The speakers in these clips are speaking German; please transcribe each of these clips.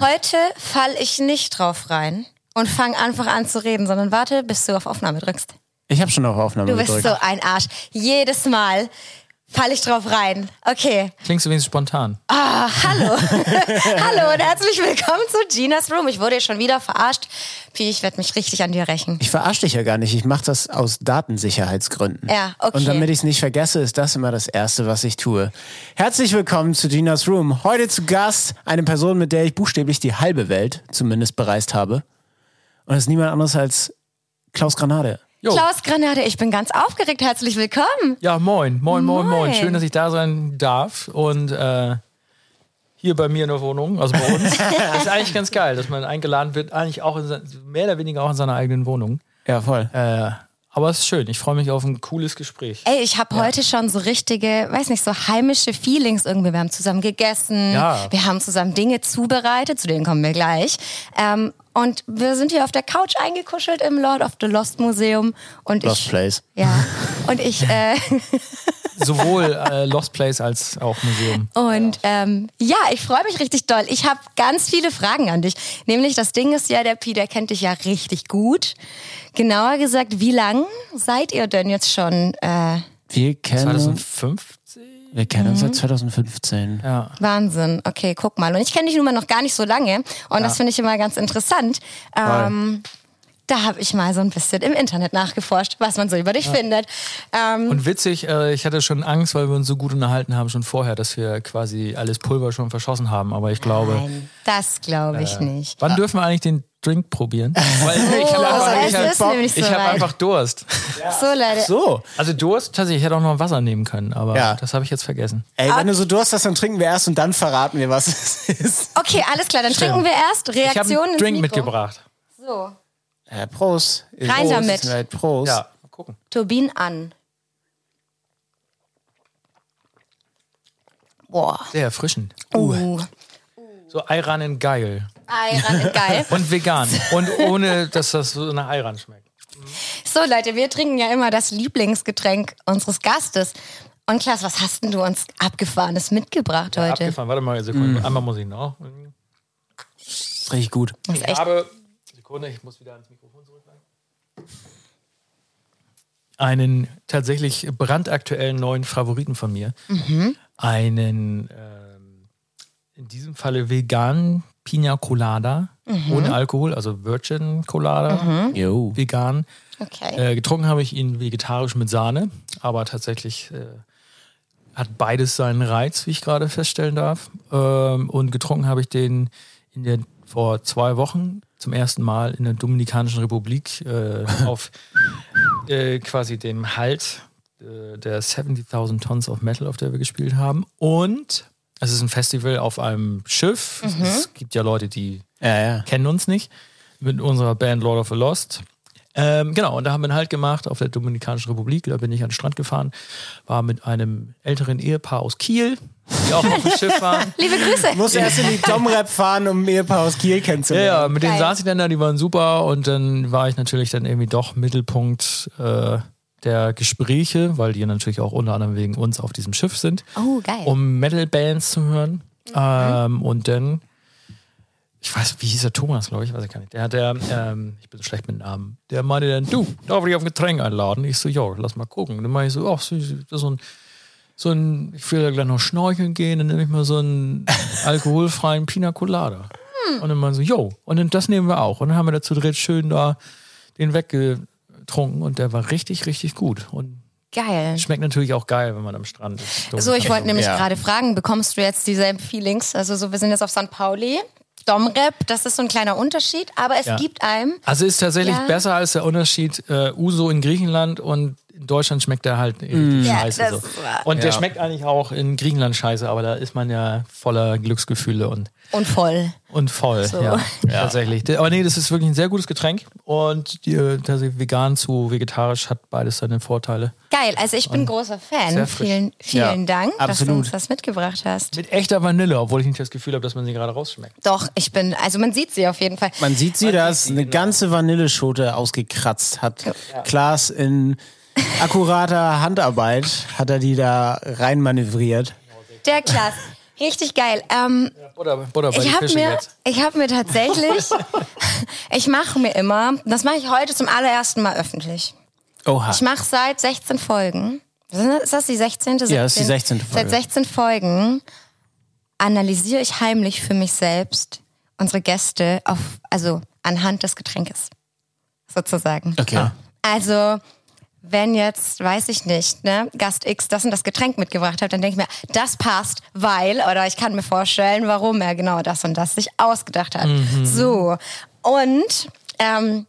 Heute fall ich nicht drauf rein und fang einfach an zu reden, sondern warte, bis du auf Aufnahme drückst. Ich habe schon auf Aufnahme Du bist gedrückt. so ein Arsch. Jedes Mal fall ich drauf rein. Okay. Klingst du wenigstens spontan. Ah, hallo. hallo und herzlich willkommen zu Ginas Room. Ich wurde hier schon wieder verarscht. Pi, ich werde mich richtig an dir rächen. Ich verarsche dich ja gar nicht. Ich mache das aus Datensicherheitsgründen. Ja, okay. Und damit ich es nicht vergesse, ist das immer das Erste, was ich tue. Herzlich willkommen zu Ginas Room. Heute zu Gast eine Person, mit der ich buchstäblich die halbe Welt zumindest bereist habe. Und es ist niemand anderes als Klaus Granade. Jo. Klaus Granade, ich bin ganz aufgeregt. Herzlich willkommen. Ja, moin, moin, moin, moin. Moin. Schön, dass ich da sein darf. Und äh, hier bei mir in der Wohnung, also bei uns, ist eigentlich ganz geil, dass man eingeladen wird, eigentlich auch in, mehr oder weniger auch in seiner eigenen Wohnung. Ja, voll. Äh, aber es ist schön. Ich freue mich auf ein cooles Gespräch. Ey, ich habe heute schon so richtige, weiß nicht, so heimische Feelings irgendwie. Wir haben zusammen gegessen, Ja. wir haben zusammen Dinge zubereitet, zu denen kommen wir gleich. Ähm, und wir sind hier auf der Couch eingekuschelt im Lord of the Lost Museum. Und Lost ich, Place. Ja. Und ich, äh, Sowohl äh, Lost Place als auch Museum. und ähm, ja, ich freue mich richtig doll. Ich habe ganz viele Fragen an dich. Nämlich, das Ding ist ja, der Pi, der kennt dich ja richtig gut. Genauer gesagt, wie lang seid ihr denn jetzt schon? Äh, Wir kennen, 2015? wir kennen uns Mhm. seit 2015. Ja. Wahnsinn. Okay, guck mal. Und ich kenne dich nun mal noch gar nicht so lange. Und das finde ich immer ganz interessant. Ähm, da habe ich mal so ein bisschen im Internet nachgeforscht, was man so über dich findet. Ähm, Und witzig, äh, ich hatte schon Angst, weil wir uns so gut unterhalten haben schon vorher, dass wir quasi alles Pulver schon verschossen haben. Aber ich glaube, nein, das glaube ich nicht. wann dürfen wir eigentlich den Drink probieren? Weil ich habe Oh, einfach, ich hab, einfach Durst. So, Leute. So. Also Durst, tatsächlich, ich hätte auch noch Wasser nehmen können, aber Ja. das habe ich jetzt vergessen. Ey, wenn du so Durst hast, dann trinken wir erst und dann verraten wir, was es ist. Okay, alles klar. Dann trinken wir erst. Ich habe Reaktionen einen Drink mitgebracht. So, Ja, Prost. Rein Prost. damit. Halt, Prost. Ja, mal gucken. Turbin an. Boah. Sehr erfrischend. Uh. So Ayran geil. Ist geil. Und vegan. Und ohne, dass das so nach Ayran schmeckt. So, Leute, wir trinken ja immer das Lieblingsgetränk unseres Gastes. Und Klaas, was hast denn du uns Abgefahrenes mitgebracht heute? Abgefahren. Warte mal eine Sekunde. Einmal muss ich noch. Ist richtig gut. Ich echt habe. Sekunde, ich muss wieder ans Mikrofon zurückgreifen. Einen tatsächlich brandaktuellen neuen Favoriten von mir. Einen, ähm, in diesem Falle veganen Pina Colada. Ohne Alkohol, also Virgin Colada. Jo. Vegan. okay. Äh, getrunken habe ich ihn vegetarisch mit Sahne, aber tatsächlich äh, hat beides seinen Reiz, wie ich gerade feststellen darf. Ähm, und getrunken habe ich den in der, vor zwei Wochen zum ersten Mal in der Dominikanischen Republik äh, auf äh, quasi dem Halt äh, der 70.000 Tons of Metal, auf der wir gespielt haben. Und es ist ein Festival auf einem Schiff. Es, es gibt ja Leute, die Ja, ja. kennen uns nicht, mit unserer Band Lord of the Lost. Ähm, genau, und da haben wir einen Halt gemacht auf der Dominikanischen Republik. Da bin ich an den Strand gefahren, war mit einem älteren Ehepaar aus Kiel, die auch auf dem Schiff waren. Liebe Grüße. Muss erst in die Domrep fahren, um ein Ehepaar aus Kiel Ja, kennenzulernen. ja, mit denen Geil. saß ich dann da, die waren super und dann war ich natürlich dann irgendwie doch Mittelpunkt äh, der Gespräche, weil die natürlich auch unter anderem wegen uns auf diesem Schiff sind, Oh, geil. um Metal-Bands zu hören. Ähm, und dann, ich weiß, wie hieß der Thomas, glaube ich, weiß ich gar nicht. Der hat der, ähm, ich bin so schlecht mit Namen, der meinte dann, du, darf ich auf ein Getränk einladen? Ich so, ja, lass mal gucken. Und dann meinte ich so, ach, so, so ein so ein, ich will ja gleich noch schnorcheln gehen, dann nehme ich mal so einen alkoholfreien Pina Colada. Und dann meinen so, yo, und dann das nehmen wir auch. Und dann haben wir dazu dritt schön da den weggetrunken und der war richtig, richtig gut. Und Geil. schmeckt natürlich auch geil, wenn man am Strand ist. So, ich wollte nämlich Ja. gerade fragen, bekommst du jetzt dieselben Feelings? Also so, wir sind jetzt auf St. Pauli. Domrep, das ist so ein kleiner Unterschied, aber es Ja. gibt einem. Also ist tatsächlich Ja. besser als der Unterschied äh, Uso in Griechenland und in Deutschland schmeckt der halt irgendwie Ja, scheiße. das so. Und der Ja. schmeckt eigentlich auch in Griechenland scheiße, aber da ist man ja voller Glücksgefühle und Und voll. Und voll, So. ja, tatsächlich. Aber nee, das ist wirklich ein sehr gutes Getränk und die, äh, vegan zu vegetarisch hat beides seine Vorteile. Geil, also ich bin großer Fan. Vielen, vielen Ja, Dank, dass du absolut. uns das mitgebracht hast. Mit echter Vanille, obwohl ich nicht das Gefühl habe, dass man sie gerade rausschmeckt. Doch, ich bin, also man sieht sie auf jeden Fall. Man sieht sie, da ist sieht sie, eine genau. ganze Vanilleschote ausgekratzt. Hat Klaas in akkurater Handarbeit, hat er die da reinmanövriert. Der Klaas. Richtig geil. Ähm, Butter, Butter bei ich habe mir, jetzt. ich habe mir tatsächlich, ich mache mir immer, das mache ich heute zum allerersten Mal öffentlich. Oha. Ich mache seit 16 Folgen. Ist das die 16.? Ja, das ist die 16. Folge. Seit 16 Folgen analysiere ich heimlich für mich selbst unsere Gäste auf, also anhand des Getränkes. Sozusagen. Okay. Also, wenn jetzt, weiß ich nicht, ne, Gast X das und das Getränk mitgebracht hat, dann denke ich mir, das passt, weil, oder ich kann mir vorstellen, warum er genau das und das sich ausgedacht hat. So. Und ähm,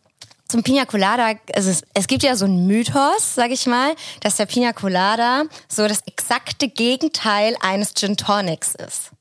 zum Pina Colada, also es, es gibt ja so einen Mythos, sag ich mal, dass der Pina Colada so das exakte Gegenteil eines Gin Tonics ist.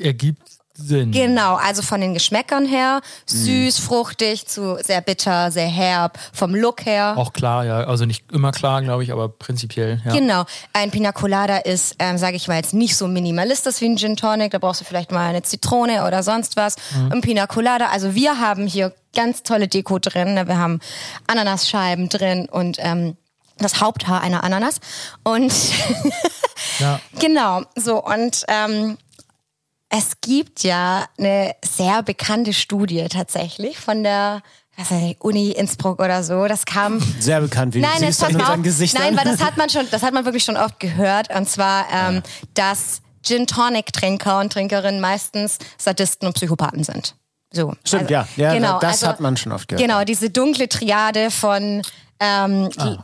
Ergibt Sinn. Genau, also von den Geschmäckern her, süß, fruchtig zu sehr bitter, sehr herb, vom Look her. Auch klar, ja. Also nicht immer klar, glaube ich, aber prinzipiell, ja. Genau. Ein Pina Colada ist, ähm, sage ich mal, jetzt nicht so minimalistisch wie ein Gin Tonic. Da brauchst du vielleicht mal eine Zitrone oder sonst was. Ein Pina Colada. Also wir haben hier ganz tolle Deko drin. ne? Wir haben Ananasscheiben drin und ähm, das Haupthaar einer Ananas. Und ja. genau, so und ähm, es gibt ja eine sehr bekannte Studie tatsächlich von der was weiß ich, Uni Innsbruck oder so. Das kam Sehr bekannt, wie Nein, du siehst an unseren. Gesichtern. Nein, weil das hat man schon, das hat man wirklich schon oft gehört. Und zwar, ähm, dass Gin Tonic Trinker und Trinkerinnen meistens Sadisten und Psychopathen sind. So. Stimmt, Also, ja. Ja, genau, das also, hat man schon oft gehört. Genau, diese dunkle Triade von ähm, die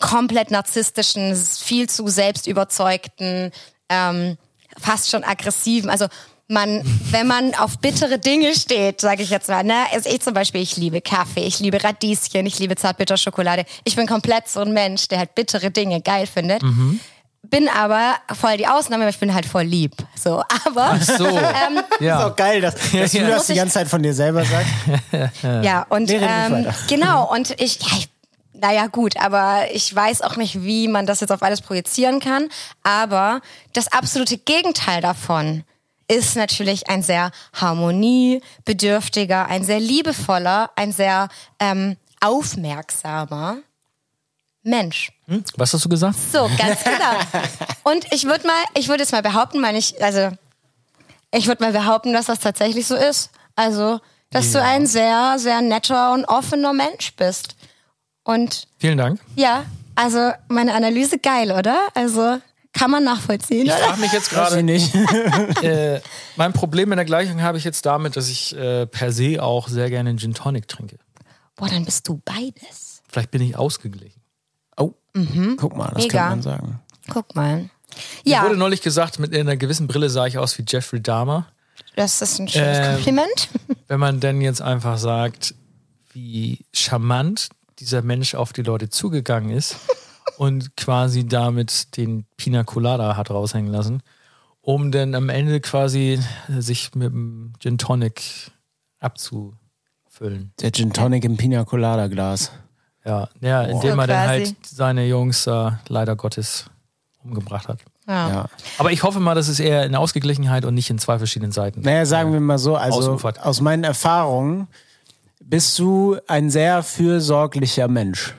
komplett narzisstischen, viel zu selbstüberzeugten, ähm, fast schon aggressiven. Also man, wenn man auf bittere Dinge steht, sage ich jetzt mal, ne, also ich zum Beispiel, ich liebe Kaffee, ich liebe Radieschen, ich liebe Zartbitterschokolade. Ich bin komplett so ein Mensch, der halt bittere Dinge geil findet. Bin aber voll die Ausnahme, weil ich bin halt voll lieb. So, aber So. ähm, ist ja. auch geil, dass, dass du Ja. das die ganze Zeit von dir selber sagst. Ja, und ähm, genau, und ich, ja, ich, naja gut, aber ich weiß auch nicht, wie man das jetzt auf alles projizieren kann. Aber das absolute Gegenteil davon ist natürlich ein sehr harmoniebedürftiger, ein sehr liebevoller, ein sehr ähm, aufmerksamer Mensch. Hm? Was hast du gesagt? So, ganz genau. Und ich würde mal, ich würde jetzt mal behaupten, meine ich, also ich würde mal behaupten, dass das tatsächlich so ist. Also, dass du ein sehr, sehr netter und offener Mensch bist. Und Vielen Dank. ja, also meine Analyse geil, oder? Also kann man nachvollziehen. Ich frage mich jetzt gerade, nicht. äh, mein Problem in der Gleichung habe ich jetzt damit, dass ich äh, per se auch sehr gerne einen Gin Tonic trinke. Boah, dann bist du beides. Vielleicht bin ich ausgeglichen. Oh, guck mal, das Mega. kann man sagen. Guck mal. Mir Ja, wurde neulich gesagt, mit einer gewissen Brille sah ich aus wie Jeffrey Dahmer. das ist ein schönes Ähm, Kompliment. Wenn man denn jetzt einfach sagt, wie charmant dieser Mensch auf die Leute zugegangen ist und quasi damit den Pina Colada hat raushängen lassen, um dann am Ende quasi sich mit dem Gin Tonic abzufüllen. Der Gin Tonic im Pina Colada Glas. Ja, ja indem So er dann halt seine Jungs äh, leider Gottes umgebracht hat. Ja. Ja. Aber ich hoffe mal, dass es eher in Ausgeglichenheit und nicht in zwei verschiedenen Seiten. Naja, sagen wir mal so, also aus meinen Erfahrungen bist du ein sehr fürsorglicher Mensch.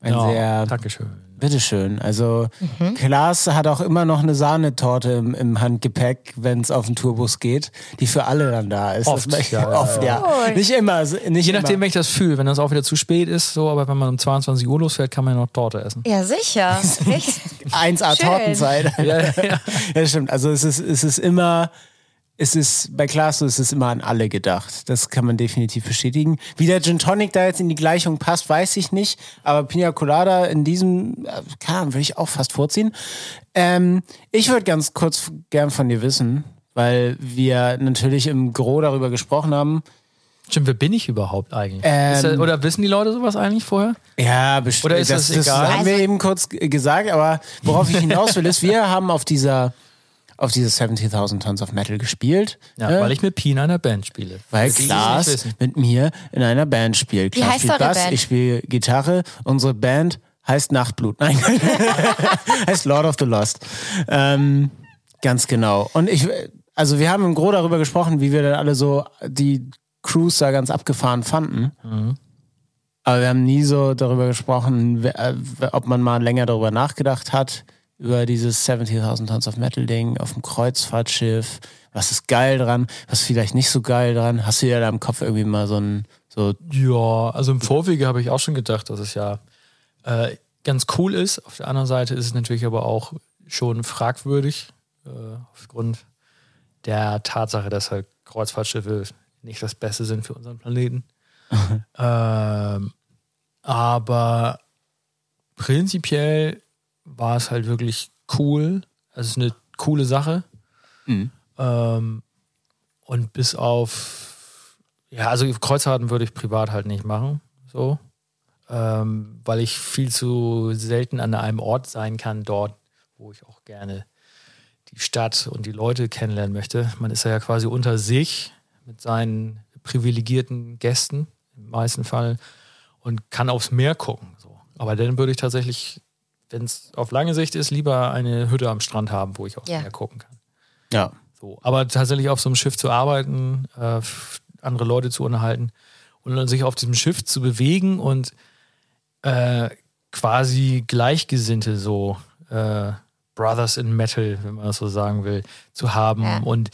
Ein Ja, sehr, Dankeschön. bitteschön. Also Klaas hat auch immer noch eine Sahnetorte im, im Handgepäck, wenn es auf den Tourbus geht, die für alle dann da ist. Oft, Das- ja, oft, ja. Cool. Nicht immer. Nicht Je immer. nachdem, wenn ich das fühle. Wenn das auch wieder zu spät ist, so, aber wenn man um 22 Uhr losfährt, kann man ja noch Torte essen. Ja, sicher. Echt? 1A Schön. Tortenzeit. Ja, ja. Ja, stimmt. Also es ist, es ist immer, es ist, bei Klaas so ist es immer an alle gedacht. Das kann man definitiv bestätigen. Wie der Gin Tonic da jetzt in die Gleichung passt, weiß ich nicht. Aber Pina Colada in diesem, äh, keine Ahnung, würde ich auch fast vorziehen. Ähm, ich würde ganz kurz gern von dir wissen, weil wir natürlich im Gro darüber gesprochen haben. Stimmt, wer bin ich überhaupt eigentlich? Ähm, ist das, oder wissen die Leute sowas eigentlich vorher? Ja, bestimmt. Oder ist das das, egal? haben wir Also- eben kurz gesagt, aber worauf ich hinaus will, ist, wir haben auf dieser, auf dieser 70.000 Tons of Metal gespielt. Ja, äh, weil ich mit Pina in einer Band spiele. Weil Das Klaas mit mir in einer Band spielt. Wie Klaas heißt spielt Bass, Band? ich spiele Gitarre. Unsere Band heißt Nachtblut. Nein, heißt Lord of the Lost. Ähm, ganz genau. Und ich, also wir haben im Gro darüber gesprochen, wie wir dann alle so die Crews da ganz abgefahren fanden. Mhm. Aber wir haben nie so darüber gesprochen, wer- ob man mal länger darüber nachgedacht hat, über dieses 70.000 Tons of Metal Ding auf dem Kreuzfahrtschiff. Was ist geil dran? Was ist vielleicht nicht so geil dran? Hast du dir da im Kopf irgendwie mal so ein, so, Ja, also im Vorwege habe ich auch schon gedacht, dass es ja äh, ganz cool ist. Auf der anderen Seite ist es natürlich aber auch schon fragwürdig, äh, aufgrund der Tatsache, dass halt Kreuzfahrtschiffe nicht das Beste sind für unseren Planeten. ähm, aber prinzipiell war es halt wirklich cool. Es ist eine coole Sache. Ähm, und bis auf, ja, also Kreuzfahrten würde ich privat halt nicht machen, so. Ähm, weil ich viel zu selten an einem Ort sein kann, dort, wo ich auch gerne die Stadt und die Leute kennenlernen möchte. Man ist ja quasi unter sich mit seinen privilegierten Gästen im meisten Fall und kann aufs Meer gucken. So. Aber dann würde ich tatsächlich, wenn es auf lange Sicht ist, lieber eine Hütte am Strand haben, wo ich aufs Ja. Gucken kann. ja. So. Aber tatsächlich auf so einem Schiff zu arbeiten, äh, andere Leute zu unterhalten und dann sich auf diesem Schiff zu bewegen und äh, quasi Gleichgesinnte so äh, Brothers in Metal, wenn man das so sagen will, zu haben. Ja. Und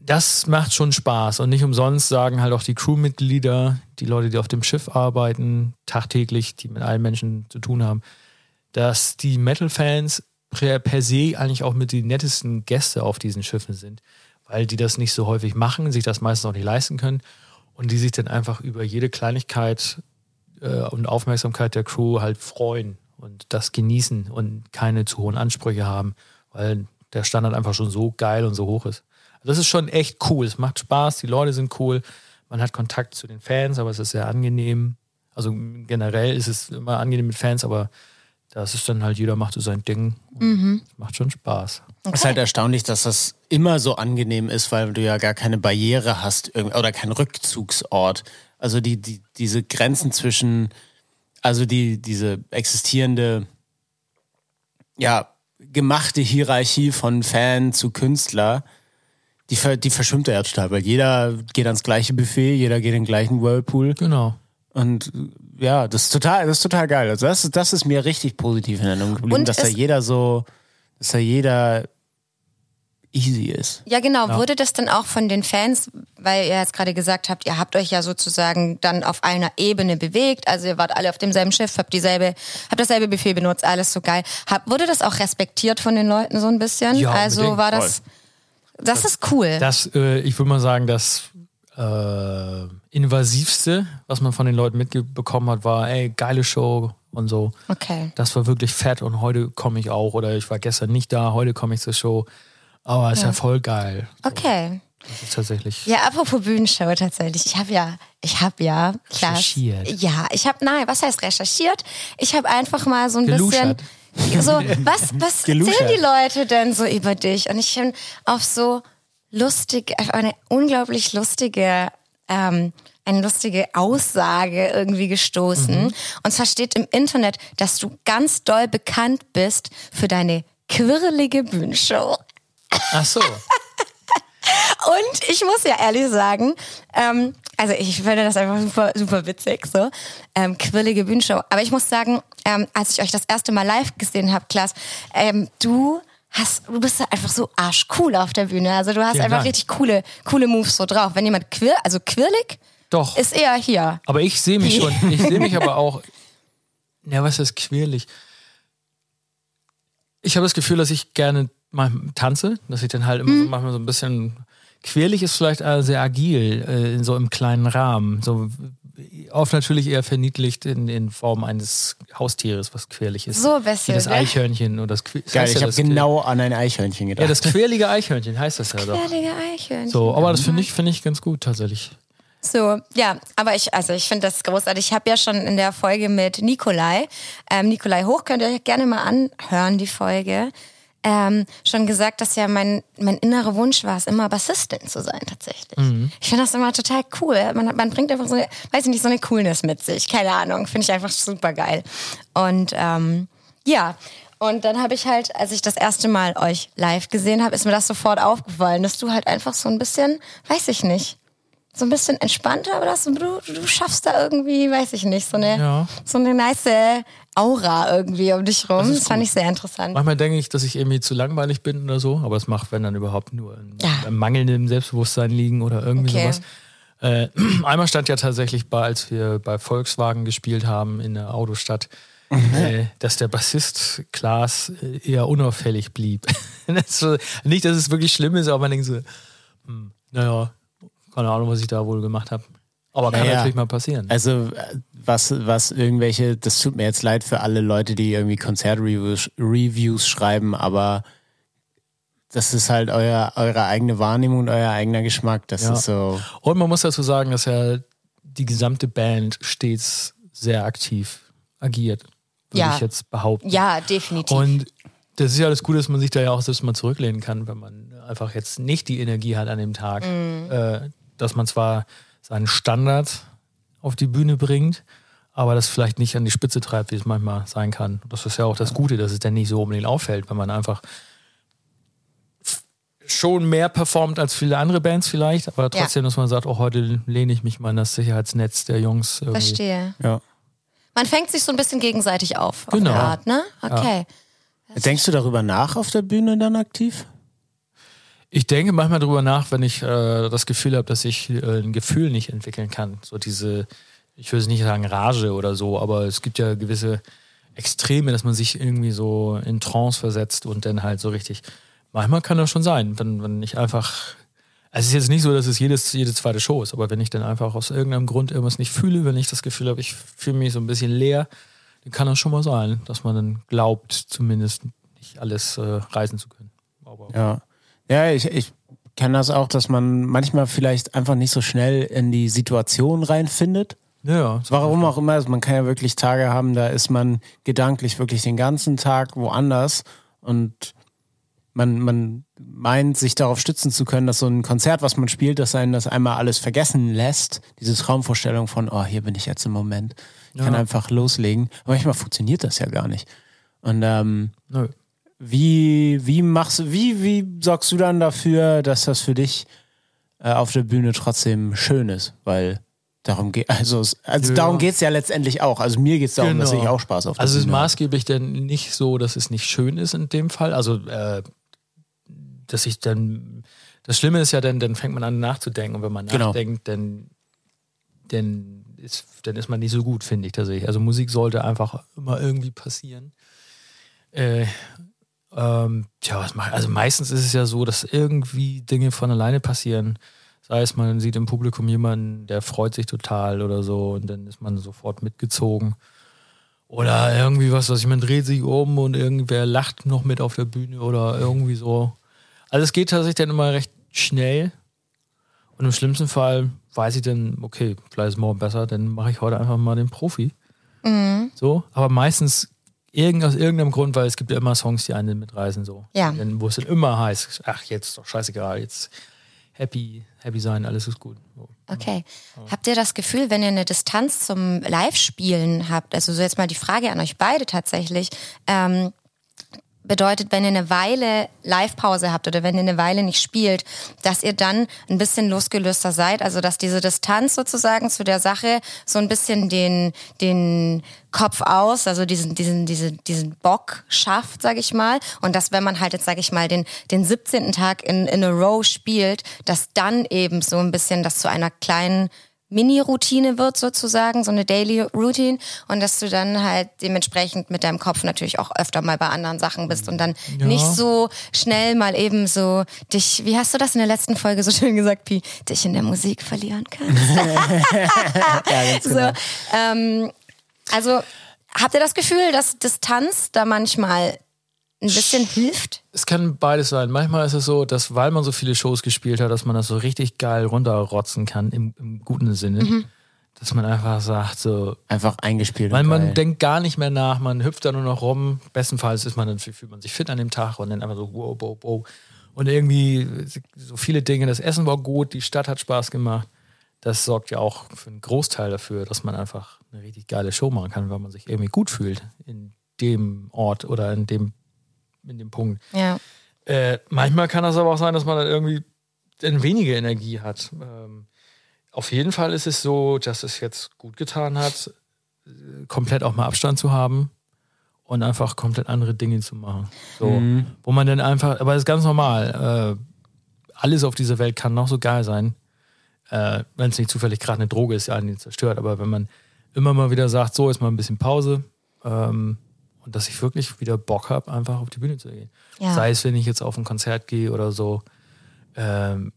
das macht schon Spaß. Und nicht umsonst sagen halt auch die Crewmitglieder, die Leute, die auf dem Schiff arbeiten, tagtäglich, die mit allen Menschen zu tun haben, dass die Metal-Fans per, per se eigentlich auch mit die nettesten Gäste auf diesen Schiffen sind, weil die das nicht so häufig machen, sich das meistens auch nicht leisten können und die sich dann einfach über jede Kleinigkeit äh, und Aufmerksamkeit der Crew halt freuen und das genießen und keine zu hohen Ansprüche haben, weil der Standard einfach schon so geil und so hoch ist. Also das ist schon echt cool. Es macht Spaß, die Leute sind cool, man hat Kontakt zu den Fans, aber es ist sehr angenehm. Also generell ist es immer angenehm mit Fans, aber das ist dann halt, jeder macht so sein Ding. Und es Macht schon Spaß. Es ist halt erstaunlich, dass das immer so angenehm ist, weil du ja gar keine Barriere hast oder keinen Rückzugsort. Also die, die, diese Grenzen zwischen, also die, diese existierende, ja, gemachte Hierarchie von Fan zu Künstler, die, die verschwimmt ja total, weil jeder geht ans gleiche Buffet, jeder geht in den gleichen Whirlpool. Genau. Und ja, das ist total, das ist total geil. Also das, ist- das ist mir richtig positiv in Erinnerung geblieben, Und dass da jeder so, dass da jeder easy ist. Ja, genau. Wurde das dann auch von den Fans, weil ihr jetzt gerade gesagt habt, ihr habt euch ja sozusagen dann auf einer Ebene bewegt, also ihr wart alle auf demselben Schiff, habt dieselbe, habt dasselbe Buffet benutzt, alles so geil. Hab, wurde das auch respektiert von den Leuten so ein bisschen? Ja, also war das, das ist cool. Das, äh, ich würde mal sagen, das äh, invasivste, was man von den Leuten mitbekommen hat, war, ey, geile Show und so. Okay. Das war wirklich fett und heute komme ich auch oder ich war gestern nicht da, heute komme ich zur Show. Aber ist ja, voll geil. Okay. Das ist tatsächlich. Ja, apropos Bühnenshow tatsächlich. Ich habe ja, ich habe ja, klar. Recherchiert. Ja, ich habe, nein, was heißt recherchiert? Ich habe einfach mal so ein Geluschert. bisschen, so, was, was erzählen die Leute denn so über dich? Und ich bin auf so lustig, eine unglaublich lustige, ähm, eine lustige Aussage irgendwie gestoßen. Und zwar steht im Internet, dass du ganz doll bekannt bist für deine quirlige Bühnenshow. Ach so. Und ich muss ja ehrlich sagen, ähm, also ich finde das einfach super, super witzig, so. Ähm, quirlige Bühnenshow. Aber ich muss sagen, ähm, als ich euch das erste Mal live gesehen habe, Klaas, ähm, du hast, du bist einfach so arschcool auf der Bühne. Also du hast Vielen einfach Dank. richtig coole, coole Moves so drauf. Wenn jemand quir, also quirlig, Doch. ist eher hier. Aber ich sehe mich schon, ich sehe mich aber auch, ja, was ist quirlig? Ich habe das Gefühl, dass ich gerne mal tanze, dass ich dann halt immer Mhm. so manchmal so ein bisschen quirlig ist vielleicht äh, sehr agil, äh, in so im kleinen Rahmen. So oft natürlich eher verniedlicht in, in Form eines Haustieres, was quirlig ist. So Wie bisschen. das? Eichhörnchen oder das das Geil, heißt ich ja habe das genau an ein Eichhörnchen gedacht. Ja, das quirlige Eichhörnchen heißt das ja doch. Quirlige Eichhörnchen. So, aber das finde ich, finde ich ganz gut tatsächlich. So, ja, aber ich, also ich finde das großartig. Ich habe ja schon in der Folge mit Nikolai, ähm, Nikolai Hoch, könnt ihr euch gerne mal anhören, die Folge, ähm, schon gesagt, dass ja mein, mein innerer Wunsch war, es immer Bassistin zu sein, tatsächlich. Ich finde das immer total cool. Man, man bringt einfach so eine, weiß ich nicht, so eine Coolness mit sich. Keine Ahnung, finde ich einfach super geil. Und ähm, ja, und dann habe ich halt, als ich das erste Mal euch live gesehen habe, ist mir das sofort aufgefallen, dass du halt einfach so ein bisschen, weiß ich nicht, so ein bisschen entspannter oder so, du, du schaffst da irgendwie, weiß ich nicht, so eine, Ja. so eine nice Aura irgendwie um dich rum. Das Das, ist fand ich sehr interessant. Manchmal denke ich, dass ich irgendwie zu langweilig bin oder so, aber es macht, wenn dann überhaupt nur ein, Ja. mangelndem Selbstbewusstsein liegen oder irgendwie Okay. sowas. Äh, einmal stand ja tatsächlich bei, als wir bei Volkswagen gespielt haben in der Autostadt, äh, dass der Bassist Klaas äh, eher unauffällig blieb. Das so, nicht, dass es wirklich schlimm ist, aber man denkt so, hm, naja, keine Ahnung, was ich da wohl gemacht habe. Aber kann Ja, ja. natürlich mal passieren. Also äh, was, was irgendwelche, das tut mir jetzt leid für alle Leute, die irgendwie Konzertreviews Reviews schreiben, aber das ist halt euer, eure eigene Wahrnehmung und euer eigener Geschmack. Das Ja. ist so. Und man muss dazu sagen, dass ja die gesamte Band stets sehr aktiv agiert, würde Ja. ich jetzt behaupten. Ja, definitiv. Und das ist ja das Gute, dass man sich da ja auch selbst mal zurücklehnen kann, wenn man einfach jetzt nicht die Energie hat an dem Tag, Mhm. äh, dass man zwar seinen Standard auf die Bühne bringt, aber das vielleicht nicht an die Spitze treibt, wie es manchmal sein kann. Das ist ja auch das Gute, dass es dann nicht so unbedingt auffällt, wenn man einfach schon mehr performt als viele andere Bands vielleicht, aber trotzdem, dass man sagt, oh, heute lehne ich mich mal in das Sicherheitsnetz der Jungs. Irgendwie. Verstehe. Ja. Man fängt sich so ein bisschen gegenseitig auf, auf Genau. eine Art, ne? Okay. Denkst du darüber nach auf der Bühne dann aktiv? Ich denke manchmal drüber nach, wenn ich äh, das Gefühl habe, dass ich äh, ein Gefühl nicht entwickeln kann. So diese, ich würde es nicht sagen Rage oder so, aber es gibt ja gewisse Extreme, dass man sich irgendwie so in Trance versetzt und dann halt so richtig. Manchmal kann das schon sein, wenn, wenn ich einfach. Es ist jetzt nicht so, dass es jedes, jede zweite Show ist, aber wenn ich dann einfach aus irgendeinem Grund irgendwas nicht fühle, wenn ich das Gefühl habe, ich fühle mich so ein bisschen leer, dann kann das schon mal sein, dass man dann glaubt, zumindest nicht alles äh, reisen zu können. Aber Ja. Ja, ich, ich kenne das auch, dass man manchmal vielleicht einfach nicht so schnell in die Situation reinfindet. ja, Warum auch immer, also man kann ja wirklich Tage haben, da ist man gedanklich wirklich den ganzen Tag woanders und man, man meint, sich darauf stützen zu können, dass so ein Konzert, was man spielt, dass einen das einmal alles vergessen lässt. Diese Traumvorstellung von, oh, hier bin ich jetzt im Moment. Ich kann Ja. einfach loslegen. Aber manchmal funktioniert das ja gar nicht. Und ähm, Nö. Wie, wie machst du, wie, wie sorgst du dann dafür, dass das für dich äh, auf der Bühne trotzdem schön ist? Weil darum geht, also, es- also Ja. darum geht's ja letztendlich auch. Also mir geht's darum, dass Genau. ich auch Spaß auf der Also es ist Bühne habe. maßgeblich denn nicht so, dass es nicht schön ist in dem Fall. Also äh, dass ich dann das Schlimme ist ja dann, dann fängt man an nachzudenken und wenn man Genau. nachdenkt, dann, dann, ist, dann ist man nicht so gut, finde ich tatsächlich. Also Musik sollte einfach immer irgendwie passieren. Äh, ähm, tja, was mach, also meistens ist es ja so, dass irgendwie Dinge von alleine passieren. Sei es, man sieht im Publikum jemanden, der freut sich total oder so und dann ist man sofort mitgezogen. Oder irgendwie was, was ich, man dreht sich um und irgendwer lacht noch mit auf der Bühne oder irgendwie so. Also es geht tatsächlich dann immer recht schnell. Und im schlimmsten Fall weiß ich dann, okay, vielleicht ist morgen besser, dann mache ich heute einfach mal den Profi. So, aber meistens irgend, aus irgendeinem Grund, weil es gibt ja immer Songs, die einen mitreißen, so. Ja. Wo es dann immer heißt, ach, jetzt ist doch scheißegal, jetzt happy, happy sein, alles ist gut. So. Okay. Habt ihr das Gefühl, wenn ihr eine Distanz zum Live-Spielen habt, also so jetzt mal die Frage an euch beide tatsächlich, ähm, bedeutet, wenn ihr eine Weile Live-Pause habt oder wenn ihr eine Weile nicht spielt, dass ihr dann ein bisschen losgelöster seid, also dass diese Distanz sozusagen zu der Sache so ein bisschen den, den Kopf aus, also diesen, diesen, diesen, diesen Bock schafft, sag ich mal. Und dass wenn man halt jetzt, sag ich mal, den, den 17. Tag in, in a row spielt, dass dann eben so ein bisschen das zu einer kleinen Mini-Routine wird sozusagen, so eine Daily Routine und dass du dann halt dementsprechend mit deinem Kopf natürlich auch öfter mal bei anderen Sachen bist und dann Ja. nicht so schnell mal eben so dich, wie hast du das in der letzten Folge so schön gesagt, Pi, dich in der Musik verlieren kannst. Ja, ganz so, genau. ähm, also habt ihr das Gefühl, dass Distanz da manchmal ein bisschen hilft? Es kann beides sein. Manchmal ist es so, dass weil man so viele Shows gespielt hat, dass man das so richtig geil runterrotzen kann, im, im guten Sinne. Dass man einfach sagt, so, Einfach eingespielt. weil man geil. denkt gar nicht mehr nach, man hüpft da nur noch rum. Bestenfalls ist man dann, fühlt man sich fit an dem Tag und dann einfach so, wow, wow, wow. Und irgendwie so viele Dinge, das Essen war gut, die Stadt hat Spaß gemacht. Das sorgt ja auch für einen Großteil dafür, dass man einfach eine richtig geile Show machen kann, weil man sich irgendwie gut fühlt in dem Ort oder in dem, in dem Punkt. Ja. Äh, manchmal kann das aber auch sein, dass man dann irgendwie dann weniger Energie hat. Ähm, auf jeden Fall ist es so, dass es jetzt gut getan hat, äh, komplett auch mal Abstand zu haben und einfach komplett andere Dinge zu machen. So, wo man dann einfach, aber das ist ganz normal. Äh, alles auf dieser Welt kann noch so geil sein, äh, wenn es nicht zufällig gerade eine Droge ist, die einen zerstört. Aber wenn man immer mal wieder sagt, so ist mal ein bisschen Pause ähm, und dass ich wirklich wieder Bock habe, einfach auf die Bühne zu gehen. Ja. Sei es, wenn ich jetzt auf ein Konzert gehe oder so, ähm,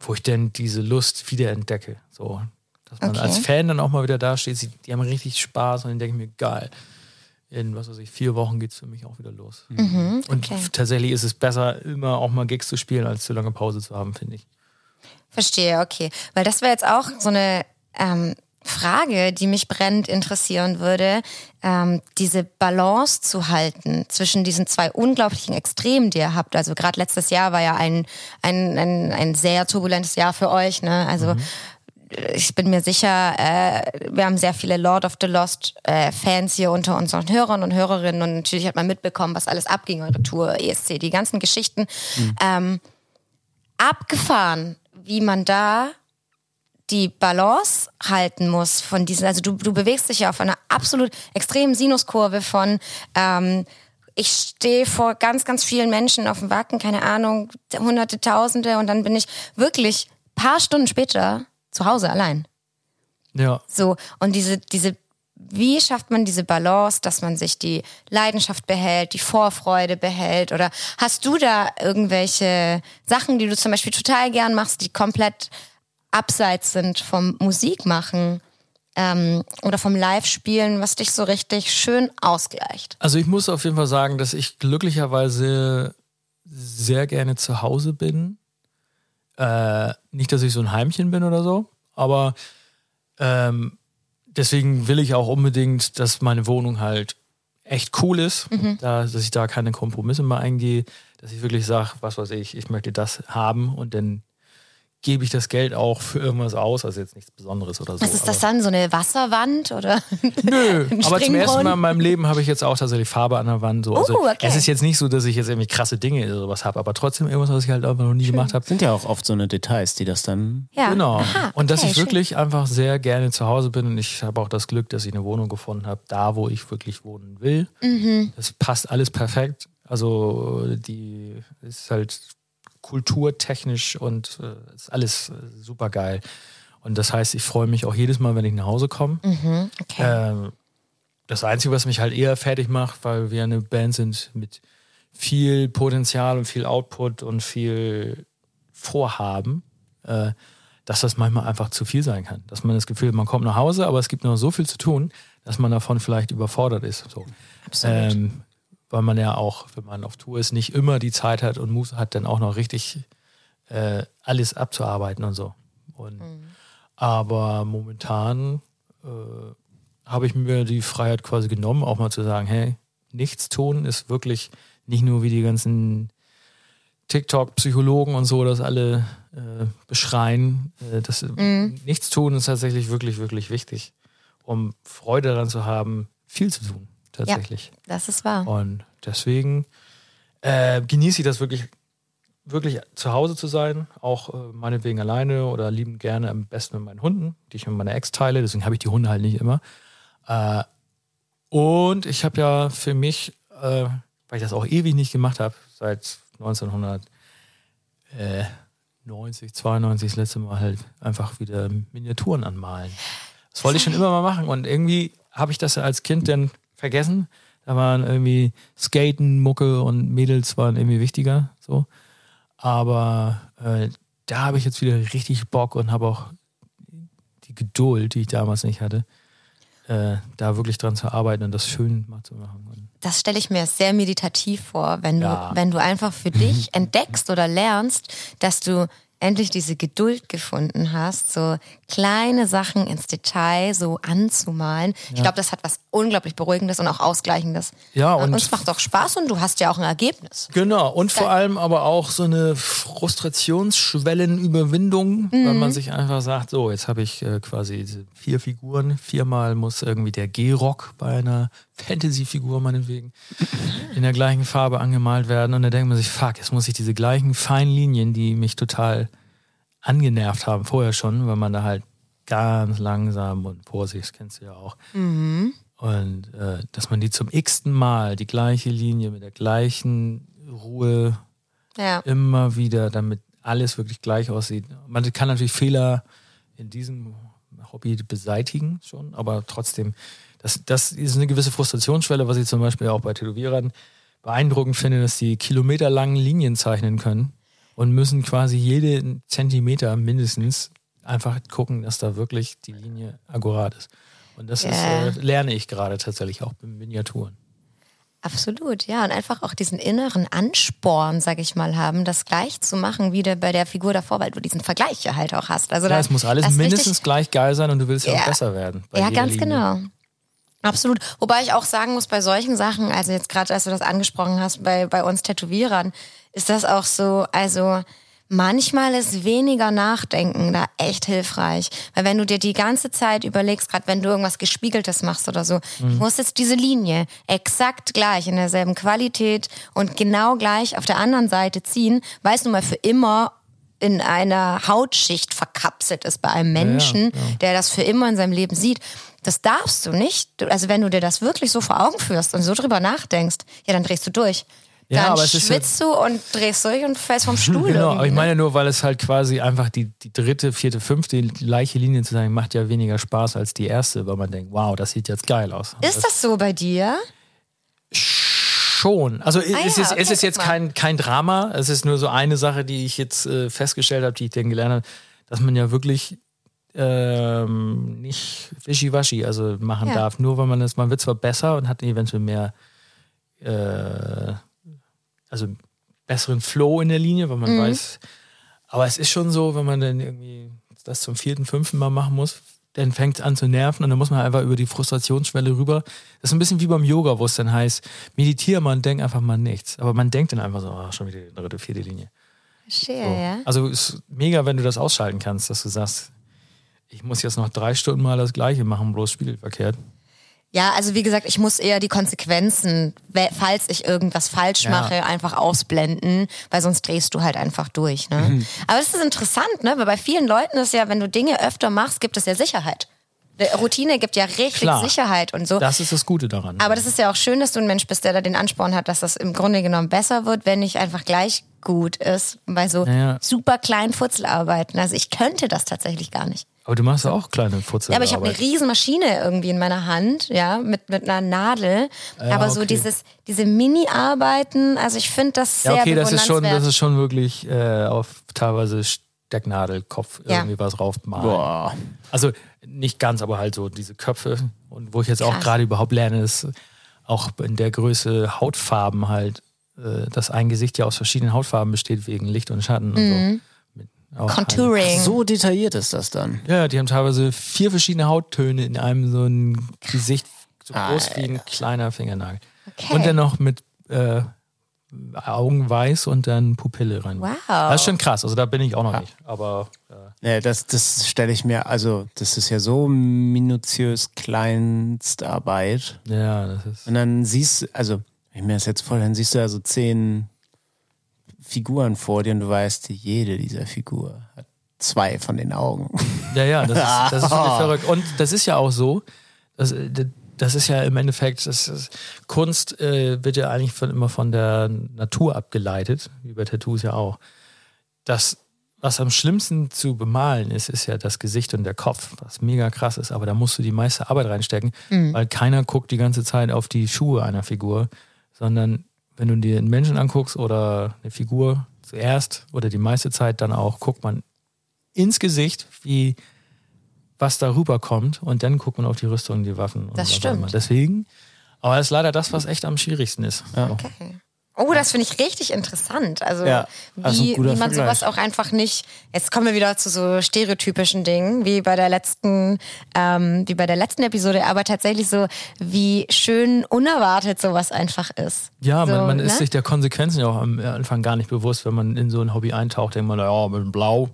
wo ich dann diese Lust wieder entdecke. So, dass man Okay. als Fan dann auch mal wieder da steht, sie, die haben richtig Spaß und dann denke ich mir, geil. In was weiß ich, vier Wochen geht es für mich auch wieder los. Mhm, Und okay. tatsächlich ist es besser, immer auch mal Gigs zu spielen, als zu lange Pause zu haben, finde ich. Verstehe, okay. Weil das wäre jetzt auch so eine ähm, Frage, die mich brennend interessieren würde, ähm, diese Balance zu halten zwischen diesen zwei unglaublichen Extremen, die ihr habt. Also gerade letztes Jahr war ja ein, ein, ein, ein sehr turbulentes Jahr für euch. Ne? Also ich bin mir sicher, äh, wir haben sehr viele Lord of the Lost äh, Fans hier unter unseren Hörern und Hörerinnen und natürlich hat man mitbekommen, was alles abging, eure Tour, ESC, die ganzen Geschichten. Ähm, abgefahren, wie man da die Balance halten muss von diesen, also du, du bewegst dich ja auf einer absolut extremen Sinuskurve von ähm, ich stehe vor ganz, ganz vielen Menschen auf dem Wacken, keine Ahnung, hunderte, tausende und dann bin ich wirklich paar Stunden später zu Hause allein. Ja. So, und diese, diese, wie schafft man diese Balance, dass man sich die Leidenschaft behält, die Vorfreude behält? Oder hast du da irgendwelche Sachen, die du zum Beispiel total gern machst, die komplett abseits sind vom Musikmachen ähm, oder vom Live-Spielen, was dich so richtig schön ausgleicht? Also ich muss auf jeden Fall sagen, dass ich glücklicherweise sehr gerne zu Hause bin. Äh, nicht, dass ich so ein Heimchen bin oder so, aber ähm, deswegen will ich auch unbedingt, dass meine Wohnung halt echt cool ist, da, dass ich da keine Kompromisse mehr eingehe, dass ich wirklich sage, was weiß ich, ich möchte das haben und dann gebe ich das Geld auch für irgendwas aus, also jetzt nichts Besonderes oder so. Was ist das aber- dann? So eine Wasserwand oder? Nö, aber zum ersten? Mal in meinem Leben habe ich jetzt auch tatsächlich Farbe an der Wand. So. Also Oh, okay. Es ist jetzt nicht so, dass ich jetzt irgendwie krasse Dinge oder sowas habe, aber trotzdem irgendwas, was ich halt einfach noch nie gemacht habe. Sind ja auch oft so eine Details, die das dann. Ja. Genau. Aha, und dass okay, ich wirklich einfach sehr gerne zu Hause bin und ich habe auch das Glück, dass ich eine Wohnung gefunden habe, da wo ich wirklich wohnen will. Mhm. Das passt alles perfekt. Also die ist halt kulturtechnisch und äh, ist alles äh, super geil. Und das heißt, ich freue mich auch jedes Mal, wenn ich nach Hause komme. schön. Okay. Ähm, das Einzige, was mich halt eher fertig macht, weil wir eine Band sind mit viel Potenzial und viel Output und viel Vorhaben, äh, dass das manchmal einfach zu viel sein kann. Dass man das Gefühl hat, man kommt nach Hause, aber es gibt noch so viel zu tun, dass man davon vielleicht überfordert ist. So. Absolut. Ähm, weil man ja auch, wenn man auf Tour ist, nicht immer die Zeit hat und Muße hat, dann auch noch richtig äh, alles abzuarbeiten und so. Und, Aber momentan äh, habe ich mir die Freiheit quasi genommen, auch mal zu sagen, hey, nichts tun ist wirklich nicht nur wie die ganzen TikTok-Psychologen und so das alle äh, beschreien. Äh, das, Nichts tun ist tatsächlich wirklich, wirklich wichtig, um Freude daran zu haben, viel zu tun, tatsächlich. das ist wahr. Und deswegen äh, genieße ich das wirklich, wirklich zu Hause zu sein, auch äh, meinetwegen alleine oder lieben gerne am besten mit meinen Hunden, die ich mit meiner Ex teile, deswegen habe ich die Hunde halt nicht immer. Äh, und ich habe ja für mich, äh, weil ich das auch ewig nicht gemacht habe, seit 1990, 92 das letzte Mal halt einfach wieder Miniaturen anmalen. Das wollte ich schon immer mal machen und irgendwie habe ich das als Kind dann vergessen. Da waren irgendwie Skaten, Mucke und Mädels waren irgendwie wichtiger. So. Aber äh, da habe ich jetzt wieder richtig Bock und habe auch die Geduld, die ich damals nicht hatte, äh, da wirklich dran zu arbeiten und das schön mal zu machen. Das stelle ich mir sehr meditativ vor, wenn du, Ja. wenn du einfach für dich entdeckst oder lernst, dass du endlich diese Geduld gefunden hast, so kleine Sachen ins Detail so anzumalen. Ich glaube, das hat was unglaublich Beruhigendes und auch Ausgleichendes. Ja, und- es macht auch Spaß und du hast ja auch ein Ergebnis. Genau, und vor allem aber auch so eine Frustrationsschwellenüberwindung, weil man sich einfach sagt, so, jetzt habe ich äh, quasi diese vier Figuren, viermal muss irgendwie der G-Rock bei einer Fantasy-Figur meinetwegen in der gleichen Farbe angemalt werden und dann denkt man sich, fuck, jetzt muss ich diese gleichen feinen Linien, die mich total angenervt haben vorher schon, weil man da halt ganz langsam und vorsichtig, das kennst du ja auch. Und äh, dass man die zum x-ten Mal, die gleiche Linie mit der gleichen Ruhe Ja. immer wieder, damit alles wirklich gleich aussieht. Man kann natürlich Fehler in diesem Hobby beseitigen schon, aber trotzdem, das, das ist eine gewisse Frustrationsschwelle, was ich zum Beispiel auch bei Tätowierern beeindruckend finde, dass die kilometerlangen Linien zeichnen können und müssen quasi jeden Zentimeter mindestens einfach gucken, dass da wirklich die Linie akkurat ist. Und das Ja. ist, äh, lerne ich gerade tatsächlich auch mit Miniaturen. Absolut, ja. Und einfach auch diesen inneren Ansporn, sag ich mal, haben, das gleich zu machen wie der, bei der Figur davor, weil du diesen Vergleich ja halt auch hast. Also Ja, da- es muss alles mindestens richtig- gleich geil sein und du willst ja, Ja. auch besser werden. bei Ja, ganz Linie. genau. Absolut. Wobei ich auch sagen muss, bei solchen Sachen, also jetzt gerade, als du das angesprochen hast, bei, bei uns Tätowierern, ist das auch so, also manchmal ist weniger Nachdenken da echt hilfreich. Weil wenn du dir die ganze Zeit überlegst, gerade wenn du irgendwas Gespiegeltes machst oder so, Mhm. ich muss jetzt diese Linie exakt gleich in derselben Qualität und genau gleich auf der anderen Seite ziehen, weil es nun mal für immer in einer Hautschicht verkapselt ist bei einem Menschen, der das für immer in seinem Leben sieht. Das darfst du nicht. Also wenn du dir das wirklich so vor Augen führst und so drüber nachdenkst, ja, dann drehst du durch. Ja, dann aber es ist ja- schwitzt du und drehst durch und fällst vom Stuhl. Genau, aber ich ne? meine nur, weil es halt quasi einfach die, die dritte, vierte, fünfte gleiche Linie zu sein, macht ja weniger Spaß als die erste, weil man denkt, wow, das sieht jetzt geil aus. Ist das so bei dir? Schon. Also es, Ah ja, ist, es okay, ist jetzt mal. kein, kein Drama, es ist nur so eine Sache, die ich jetzt äh, festgestellt habe, die ich dann gelernt habe, dass man ja wirklich ähm, nicht wischiwaschi also machen Ja. darf. Nur weil man es, man wird zwar besser und hat eventuell mehr, äh, also besseren Flow in der Linie, weil Mhm. man weiß, aber es ist schon so, wenn man dann irgendwie das zum vierten, fünften Mal machen muss, dann fängt es an zu nerven und dann muss man einfach über die Frustrationsschwelle rüber. Das ist ein bisschen wie beim Yoga, wo es dann heißt, meditiere mal und denk einfach mal nichts. Aber man denkt dann einfach so, ah, schon wieder die dritte, vierte Linie. Verstehe, So. ja. Also ist mega, wenn du das ausschalten kannst, dass du sagst, ich muss jetzt noch drei Stunden mal das Gleiche machen, bloß spiegelverkehrt. Ja, also wie gesagt, ich muss eher die Konsequenzen, falls ich irgendwas falsch Ja. mache, einfach ausblenden, weil sonst drehst du halt einfach durch. Ne? Mhm. Aber es ist interessant, ne? weil bei vielen Leuten ist ja, wenn du Dinge öfter machst, gibt es ja Sicherheit. Routine gibt ja richtig Klar. Sicherheit und so. Das ist das Gute daran. Aber das ist ja auch schön, dass du ein Mensch bist, der da den Ansporn hat, dass das im Grunde genommen besser wird, wenn nicht einfach gleich gut ist, bei so Ja, ja. super kleinen Futzelarbeiten. Also ich könnte das tatsächlich gar nicht. Aber du machst auch kleine Futzel. Ja, aber ich habe eine riesen Maschine irgendwie in meiner Hand, ja, mit, mit einer Nadel. aber so okay. dieses, diese Mini-Arbeiten, also ich finde das sehr Ja, okay, das ist schon, das ist schon wirklich äh, auf teilweise Stecknadelkopf Ja. irgendwie was raufmalen. Boah. Also nicht ganz, aber halt so diese Köpfe. Und wo ich jetzt auch Krass. gerade überhaupt lerne, ist auch in der Größe Hautfarben halt, äh, dass ein Gesicht ja aus verschiedenen Hautfarben besteht, wegen Licht und Schatten und so. Mhm. Contouring. So detailliert ist das dann. Ja, die haben teilweise vier verschiedene Hauttöne in einem so ein Gesicht, so groß wie ein kleiner Fingernagel. Okay. Und dann noch mit äh, Augen weiß und dann Pupille rein. Wow. Das ist schon krass, also da bin ich auch noch nicht. Aber äh, Ja, das, das stelle ich mir, also das ist ja so minutiös Kleinstarbeit. ja, das ist. Und dann siehst du, also, wenn ich mir das jetzt voll, dann siehst du also zehn Figuren vor dir und du weißt, jede dieser Figur hat zwei von den Augen. Ja, ja, das ist, das ist wirklich verrückt. Und das ist ja auch so, das, das ist ja im Endeffekt, das ist, Kunst äh, wird ja eigentlich von, immer von der Natur abgeleitet, wie bei Tattoos ja auch. Das, was am schlimmsten zu bemalen ist, ist ja das Gesicht und der Kopf, was mega krass ist, aber da musst du die meiste Arbeit reinstecken, weil keiner guckt die ganze Zeit auf die Schuhe einer Figur, sondern wenn du dir einen Menschen anguckst oder eine Figur zuerst oder die meiste Zeit dann auch, guckt man ins Gesicht, wie was darüber kommt und dann guckt man auf die Rüstung und die Waffen. Und Das stimmt. Deswegen, aber das ist leider das, was echt am schwierigsten ist. So. Okay. Oh, das finde ich richtig interessant. Also, Ja, also wie, guter wie man Vergleich. sowas auch einfach nicht. Jetzt kommen wir wieder zu so stereotypischen Dingen, wie bei der letzten, ähm, wie bei der letzten Episode, aber tatsächlich so, wie schön unerwartet sowas einfach ist. Ja, so, man, man ist ne? sich der Konsequenzen ja auch am Anfang gar nicht bewusst, wenn man in so ein Hobby eintaucht, denkt man, ja, mit Blau,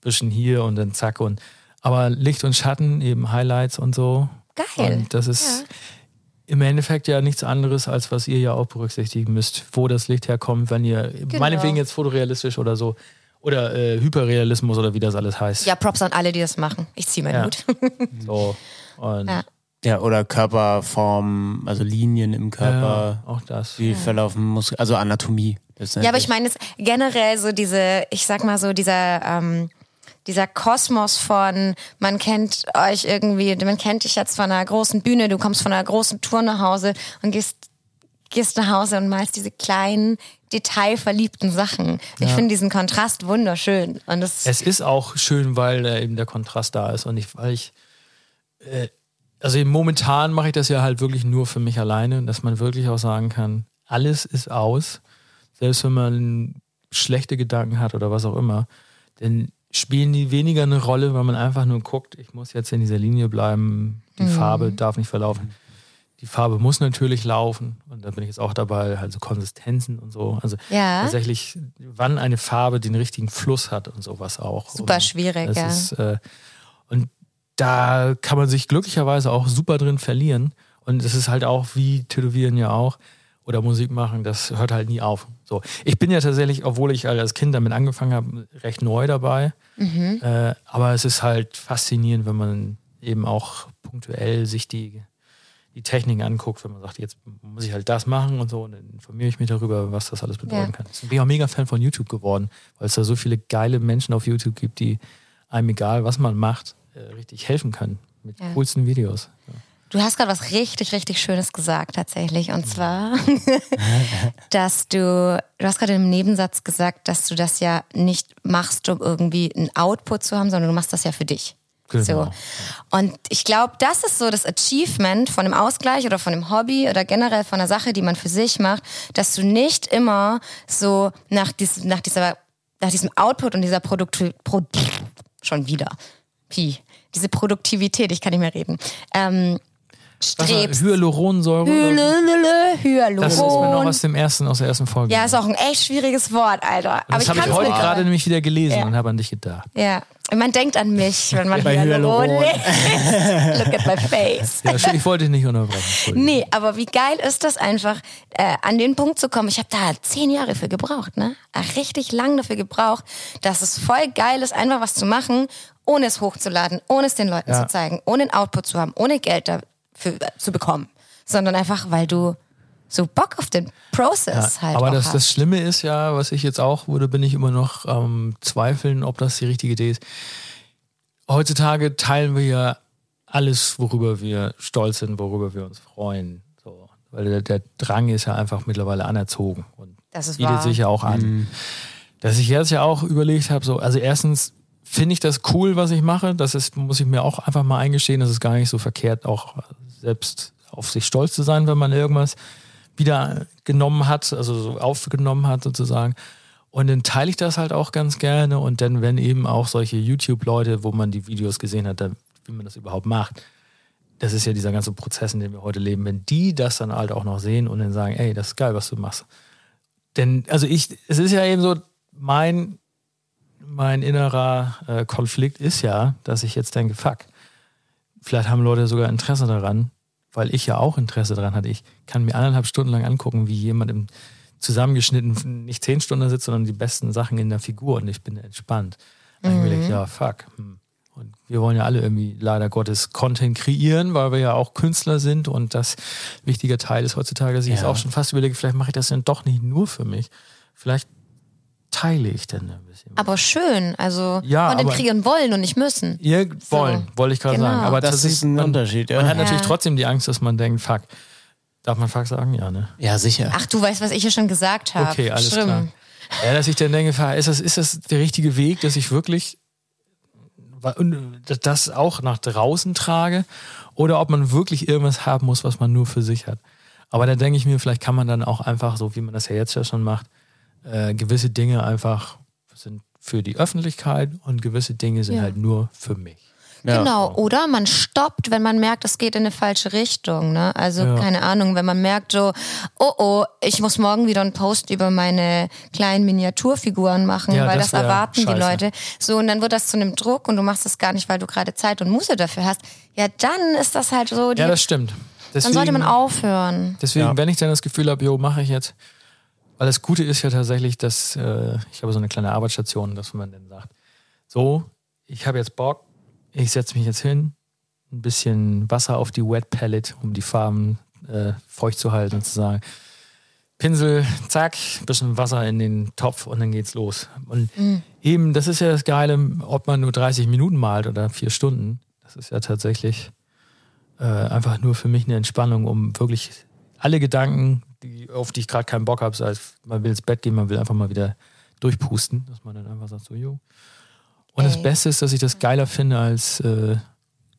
bisschen hier und dann zack und aber Licht und Schatten, eben Highlights und so. Geil. Und das ist im Endeffekt ja nichts anderes, als was ihr ja auch berücksichtigen müsst, wo das Licht herkommt, wenn ihr, Genau. meinetwegen jetzt fotorealistisch oder so, Oder äh, Hyperrealismus oder wie das alles heißt. Ja, Props an alle, die das machen. Ich ziehe meinen Ja. Hut. So. Und Ja. Ja, oder Körperform, also Linien im Körper, ja, auch das. wie verlaufen Muskeln, also Anatomie. Ja, aber ich meine generell so diese, ich sag mal so, dieser, ähm, dieser Kosmos von, man kennt euch irgendwie, man kennt dich jetzt von einer großen Bühne, du kommst von einer großen Tour nach Hause und gehst, gehst nach Hause und malst diese kleinen, detailverliebten Sachen. Ich finde diesen Kontrast wunderschön. Und das, Es ist auch schön, weil äh, eben der Kontrast da ist und ich, weil ich, äh, also momentan mache ich das ja halt wirklich nur für mich alleine, dass man wirklich auch sagen kann, alles ist aus, selbst wenn man schlechte Gedanken hat oder was auch immer, dann spielen die weniger eine Rolle, weil man einfach nur guckt, ich muss jetzt in dieser Linie bleiben, die Farbe darf nicht verlaufen. Die Farbe muss natürlich laufen und da bin ich jetzt auch dabei, also Konsistenzen und so. Also Ja. tatsächlich, wann eine Farbe den richtigen Fluss hat und sowas auch. Super und schwierig, ja. Ist, äh, und da kann man sich glücklicherweise auch super drin verlieren. Und es ist halt auch wie Tätowieren ja auch oder Musik machen, das hört halt nie auf. So, ich bin ja tatsächlich, obwohl ich als Kind damit angefangen habe, recht neu dabei. Mhm. Äh, aber es ist halt faszinierend, wenn man eben auch punktuell sich die, die Techniken anguckt, wenn man sagt, jetzt muss ich halt das machen und so und dann informiere ich mich darüber, was das alles bedeuten Ja. kann. Deswegen bin ich auch mega Fan von YouTube geworden, weil es da so viele geile Menschen auf YouTube gibt, die einem egal, was man macht, äh, richtig helfen können mit Ja. coolsten Videos. Ja. Du hast gerade was richtig, richtig Schönes gesagt tatsächlich. Und zwar, dass du, du hast gerade im Nebensatz gesagt, dass du das ja nicht machst, um irgendwie einen Output zu haben, sondern du machst das ja für dich. Genau. So. Und ich glaube, das ist so das Achievement von einem Ausgleich oder von einem Hobby oder generell von einer Sache, die man für sich macht, dass du nicht immer so nach, dies, nach, dieser, nach diesem Output und dieser Produktivität, Pro, schon wieder, Pi, diese Produktivität, ich kann nicht mehr reden, ähm, strebst. Hyaluronsäure. Hyaluron. Das ist mir noch aus dem ersten, aus der ersten Folge. Ja, ist auch ein echt schwieriges Wort, Alter. das habe ich heute nicht- gerade nämlich wieder gelesen Ja. und habe an dich gedacht. Ja, man denkt an mich, wenn man Bei Hyaluron Hyaluron. liest. Look at my face. Ja, ich wollte dich nicht unterbrechen. Nee, aber wie geil ist das einfach, äh, an den Punkt zu kommen. Ich habe da zehn Jahre für gebraucht, ne? Äh, Richtig lang dafür gebraucht, dass es voll geil ist, einfach was zu machen, ohne es hochzuladen, ohne es den Leuten Ja. zu zeigen, ohne einen Output zu haben, ohne Geld dafür äh, zu bekommen, sondern einfach, weil du so Bock auf den Prozess halt Aber das, hast. das Schlimme ist ja, was ich jetzt auch wurde, bin ich immer noch am Zweifeln, ob das die richtige Idee ist. Heutzutage teilen wir ja alles, worüber wir stolz sind, worüber wir uns freuen. So. Weil der, der Drang ist ja einfach mittlerweile anerzogen und Das ist bietet wahr. sich ja auch an. Dass ich jetzt ja auch überlegt habe, so, also erstens finde ich das cool, was ich mache. Das ist, muss ich mir auch einfach mal eingestehen, das ist gar nicht so verkehrt, auch selbst auf sich stolz zu sein, wenn man irgendwas wieder genommen hat, also so aufgenommen hat sozusagen. Und dann teile ich das halt auch ganz gerne. Und dann, wenn eben auch solche YouTube-Leute, wo man die Videos gesehen hat, dann, wie man das überhaupt macht, das ist ja dieser ganze Prozess, in dem wir heute leben, wenn die das dann halt auch noch sehen und dann sagen, ey, das ist geil, was du machst. Denn, also ich, es ist ja eben so, mein, mein innerer äh, Konflikt ist ja, dass ich jetzt denke, fuck, vielleicht haben Leute sogar Interesse daran, weil ich ja auch Interesse daran hatte. Ich kann mir anderthalb Stunden lang angucken, wie jemand im zusammengeschnitten nicht zehn Stunden sitzt, sondern die besten Sachen in der Figur und ich bin entspannt. Mhm. ich, ja, fuck. Hm. Und wir wollen ja alle irgendwie leider Gottes Content kreieren, weil wir ja auch Künstler sind und das wichtiger Teil ist heutzutage, dass ich Ja. jetzt auch schon fast überlege, vielleicht mache ich das dann doch nicht nur für mich. Vielleicht teile ich dann ein bisschen. Aber schön, also Ja, kreieren wollen und nicht müssen. Ihr wollen, wollte ich gerade Genau. sagen. Aber Das ist ein man, Unterschied, ja. Man hat natürlich trotzdem die Angst, dass man denkt, fuck. Darf man fuck sagen? Ja, ne? Ja, sicher. Ach, du weißt, was ich hier schon gesagt habe. Okay, alles Schlimm. klar. Ja, dass ich dann denke, fuck, ist das, ist das der richtige Weg, dass ich wirklich und das auch nach draußen trage oder ob man wirklich irgendwas haben muss, was man nur für sich hat. Aber da denke ich mir, vielleicht kann man dann auch einfach, so wie man das ja jetzt ja schon macht, äh, gewisse Dinge einfach sind für die Öffentlichkeit und gewisse Dinge sind Ja. halt nur für mich. Ja. Genau, oder man stoppt, wenn man merkt, es geht in eine falsche Richtung. Ne? Also Ja. keine Ahnung, wenn man merkt so, oh oh, ich muss morgen wieder einen Post über meine kleinen Miniaturfiguren machen, Ja, weil das das, erwarten die scheiße. Leute. So und dann wird das zu einem Druck und du machst das gar nicht, weil du gerade Zeit und Muße dafür hast. Ja, dann ist das halt so. Die, Ja, das stimmt. dann sollte man aufhören. Deswegen, Ja. wenn ich dann das Gefühl habe, jo, mache ich jetzt, Weil das Gute ist ja tatsächlich, dass äh, ich habe so eine kleine Arbeitsstation, dass man dann sagt, so, ich habe jetzt Bock, ich setze mich jetzt hin, ein bisschen Wasser auf die Wet Palette, um die Farben äh, feucht zu halten und zu sagen, Pinsel, zack, bisschen Wasser in den Topf und dann geht's los. Und eben, das ist ja das Geile, ob man nur 30 Minuten malt oder vier Stunden. Das ist ja tatsächlich äh, einfach nur für mich eine Entspannung, um wirklich alle Gedanken, die, auf die ich gerade keinen Bock habe, es, man will ins Bett gehen, man will einfach mal wieder durchpusten, dass man dann einfach sagt so, jo. Und das Ey. Beste ist, dass ich das geiler finde, als äh,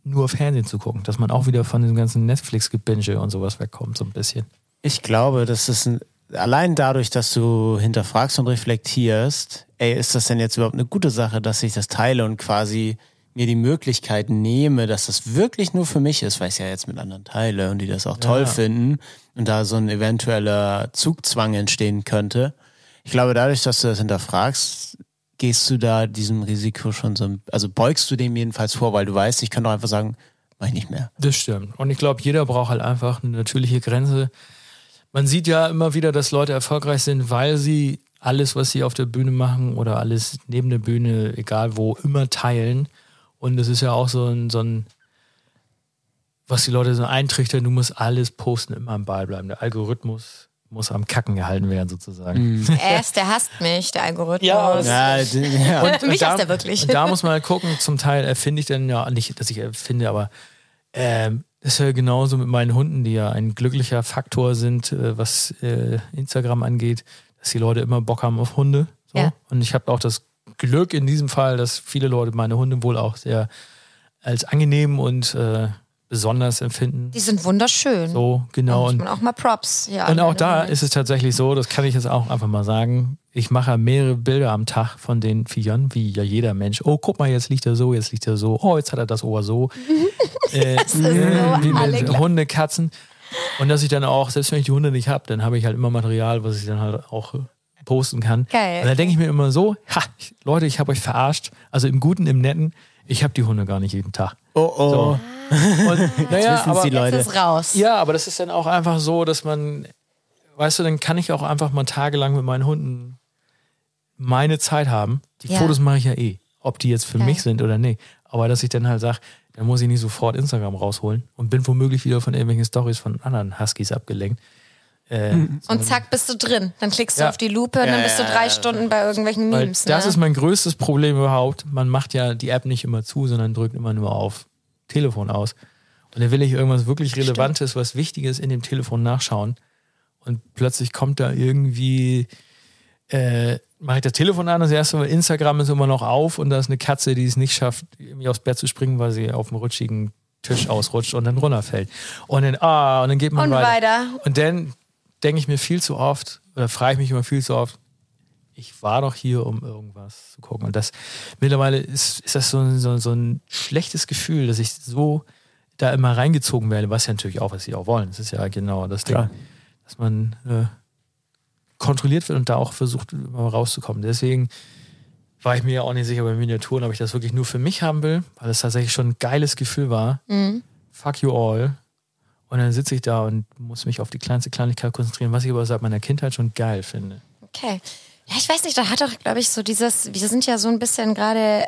nur Fernsehen zu gucken, dass man auch wieder von diesem ganzen Netflix-Gebinge und sowas wegkommt, so ein bisschen. Ich glaube, das ist ein, allein dadurch, dass du hinterfragst und reflektierst, ey, ist das denn jetzt überhaupt eine gute Sache, dass ich das teile und quasi mir die Möglichkeit nehme, dass das wirklich nur für mich ist, weil ich es ja jetzt mit anderen teile und die das auch toll Ja. finden und da so ein eventueller Zugzwang entstehen könnte. Ich glaube, dadurch, dass du das hinterfragst, gehst du da diesem Risiko schon so, also beugst du dem jedenfalls vor, weil du weißt, ich kann doch einfach sagen, mach ich nicht mehr. Das stimmt. Und ich glaube, jeder braucht halt einfach eine natürliche Grenze. Man sieht ja immer wieder, dass Leute erfolgreich sind, weil sie alles, was sie auf der Bühne machen oder alles neben der Bühne, egal wo, immer teilen. Und es ist ja auch so ein, so ein, was die Leute so eintrichtern, du musst alles posten, immer am Ball bleiben. Der Algorithmus muss am Kacken gehalten werden, sozusagen. Er ist, der hasst mich, der Algorithmus. Ja, Ja, ja. Mich da, hasst er wirklich. Und da muss man halt gucken, zum Teil erfinde ich dann ja, nicht, dass ich erfinde, aber ähm, das ist ja genauso mit meinen Hunden, die ja ein glücklicher Faktor sind, äh, was äh, Instagram angeht, dass die Leute immer Bock haben auf Hunde. So. Ja. Und ich habe auch das Glück in diesem Fall, dass viele Leute meine Hunde wohl auch sehr als angenehm und äh, besonders empfinden. Die sind wunderschön. So, genau. Und man auch mal Props. Ja, und auch da ist es tatsächlich so, das kann ich jetzt auch einfach mal sagen. Ich mache mehrere Bilder am Tag von den Viechern, wie ja jeder Mensch. Oh, guck mal, jetzt liegt er so, jetzt liegt er so. Oh, jetzt hat er das Ohr so. äh, ist so, wie alle mit gleich. Hunde, Katzen. Und dass ich dann auch, selbst wenn ich die Hunde nicht habe, dann habe ich halt immer Material, was ich dann halt auch äh, posten kann. Geil. Und dann denke ich mir immer so, ha, Leute, ich habe euch verarscht. Also im Guten, im Netten. Ich habe die Hunde gar nicht jeden Tag. Oh oh. So. Und, naja, aber, die Leute. Jetzt ist raus. ja, aber das ist dann auch einfach so, dass man, weißt du, dann kann ich auch einfach mal tagelang mit meinen Hunden meine Zeit haben. Die Ja. Fotos mache ich ja eh, ob die jetzt für Geil. mich sind oder nicht. Aber dass ich dann halt sage, dann muss ich nicht sofort Instagram rausholen und bin womöglich wieder von irgendwelchen Stories von anderen Huskies abgelenkt. Äh, Und zack, bist du drin. Dann klickst du Ja. auf die Lupe und dann bist du drei Stunden bei irgendwelchen Weil Memes. das ne? ist mein größtes Problem überhaupt. Man macht ja die App nicht immer zu, sondern drückt immer nur auf Telefon aus. Und dann will ich irgendwas wirklich Relevantes, was Wichtiges in dem Telefon nachschauen. Und plötzlich kommt da irgendwie, äh, mache ich das Telefon an, das erste Mal Instagram ist immer noch auf und da ist eine Katze, die es nicht schafft, irgendwie aufs Bett zu springen, weil sie auf dem rutschigen Tisch ausrutscht und dann runterfällt. Und dann, ah, und dann geht man Und weiter. weiter. Und dann denke ich mir viel zu oft, oder frage ich mich immer viel zu oft, ich war doch hier, um irgendwas zu gucken. Und das mittlerweile ist, ist das so, ein- so, so ein schlechtes Gefühl, dass ich so da immer reingezogen werde, was ja natürlich auch, was sie auch wollen. Das ist ja genau das Ding, Klar. dass man äh, kontrolliert wird und da auch versucht, immer rauszukommen. Deswegen war ich mir ja auch nicht sicher bei Miniaturen, ob ich das wirklich nur für mich haben will, weil es tatsächlich schon ein geiles Gefühl war. Fuck you all. Und dann sitze ich da und muss mich auf die kleinste Kleinigkeit konzentrieren, was ich aber seit meiner Kindheit schon geil finde. Okay. Ja, ich weiß nicht, da hat doch, glaube ich, so dieses, wir sind ja so ein bisschen gerade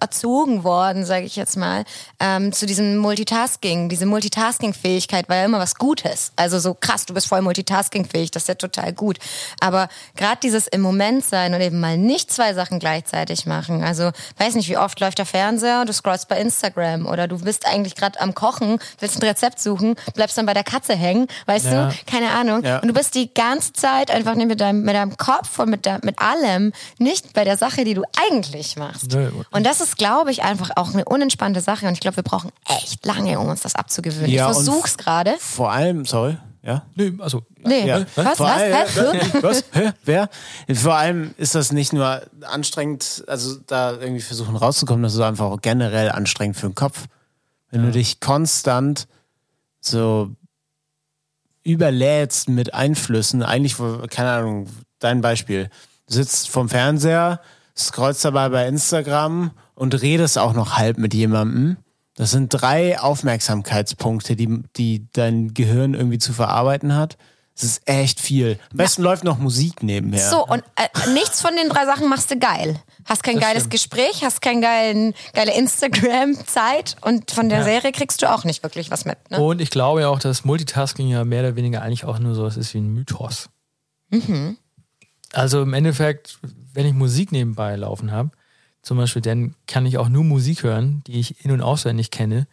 erzogen worden, sage ich jetzt mal, ähm, zu diesem Multitasking. Diese Multitasking-Fähigkeit war ja immer was Gutes. Also so krass, du bist voll Multitasking-fähig, das ist ja total gut. Aber gerade dieses im Moment sein und eben mal nicht zwei Sachen gleichzeitig machen. Also weiß nicht, wie oft läuft der Fernseher, du scrollst bei Instagram oder du bist eigentlich gerade am Kochen, willst ein Rezept suchen, bleibst dann bei der Katze hängen, weißt Ja. du? Keine Ahnung. Ja. Und du bist die ganze Zeit einfach mit deinem, mit deinem Kopf und mit, der, mit allem nicht bei der Sache, die du eigentlich machst. Nö. Und das ist, glaube ich, einfach auch eine unentspannte Sache. Und ich glaube, wir brauchen echt lange, um uns das abzugewöhnen. Ja, ich und versuch's gerade. Vor allem, sorry, ja. Nö, also Nee, Ja. was, Vor was, allem- hä? Was? Hä? Wer? Vor allem ist das nicht nur anstrengend, also da irgendwie versuchen rauszukommen, das ist einfach auch generell anstrengend für den Kopf. Wenn du dich konstant so überlädst mit Einflüssen, eigentlich, keine Ahnung, dein Beispiel, du sitzt vorm Fernseher, scrollst dabei bei Instagram und redest auch noch halb mit jemandem. Das sind drei Aufmerksamkeitspunkte, die, die dein Gehirn irgendwie zu verarbeiten hat. Es ist echt viel. Am besten läuft noch Musik nebenher. So, und äh, nichts von den drei Sachen machst du geil. Hast kein Das geiles stimmt. Gespräch, hast kein geilen, geile Instagram-Zeit und von der Ja. Serie kriegst du auch nicht wirklich was mit. Ne? Und ich glaube ja auch, dass Multitasking ja mehr oder weniger eigentlich auch nur so was ist wie ein Mythos. Also im Endeffekt, wenn ich Musik nebenbei laufen habe, zum Beispiel, dann kann ich auch nur Musik hören, die ich in- und auswendig kenne,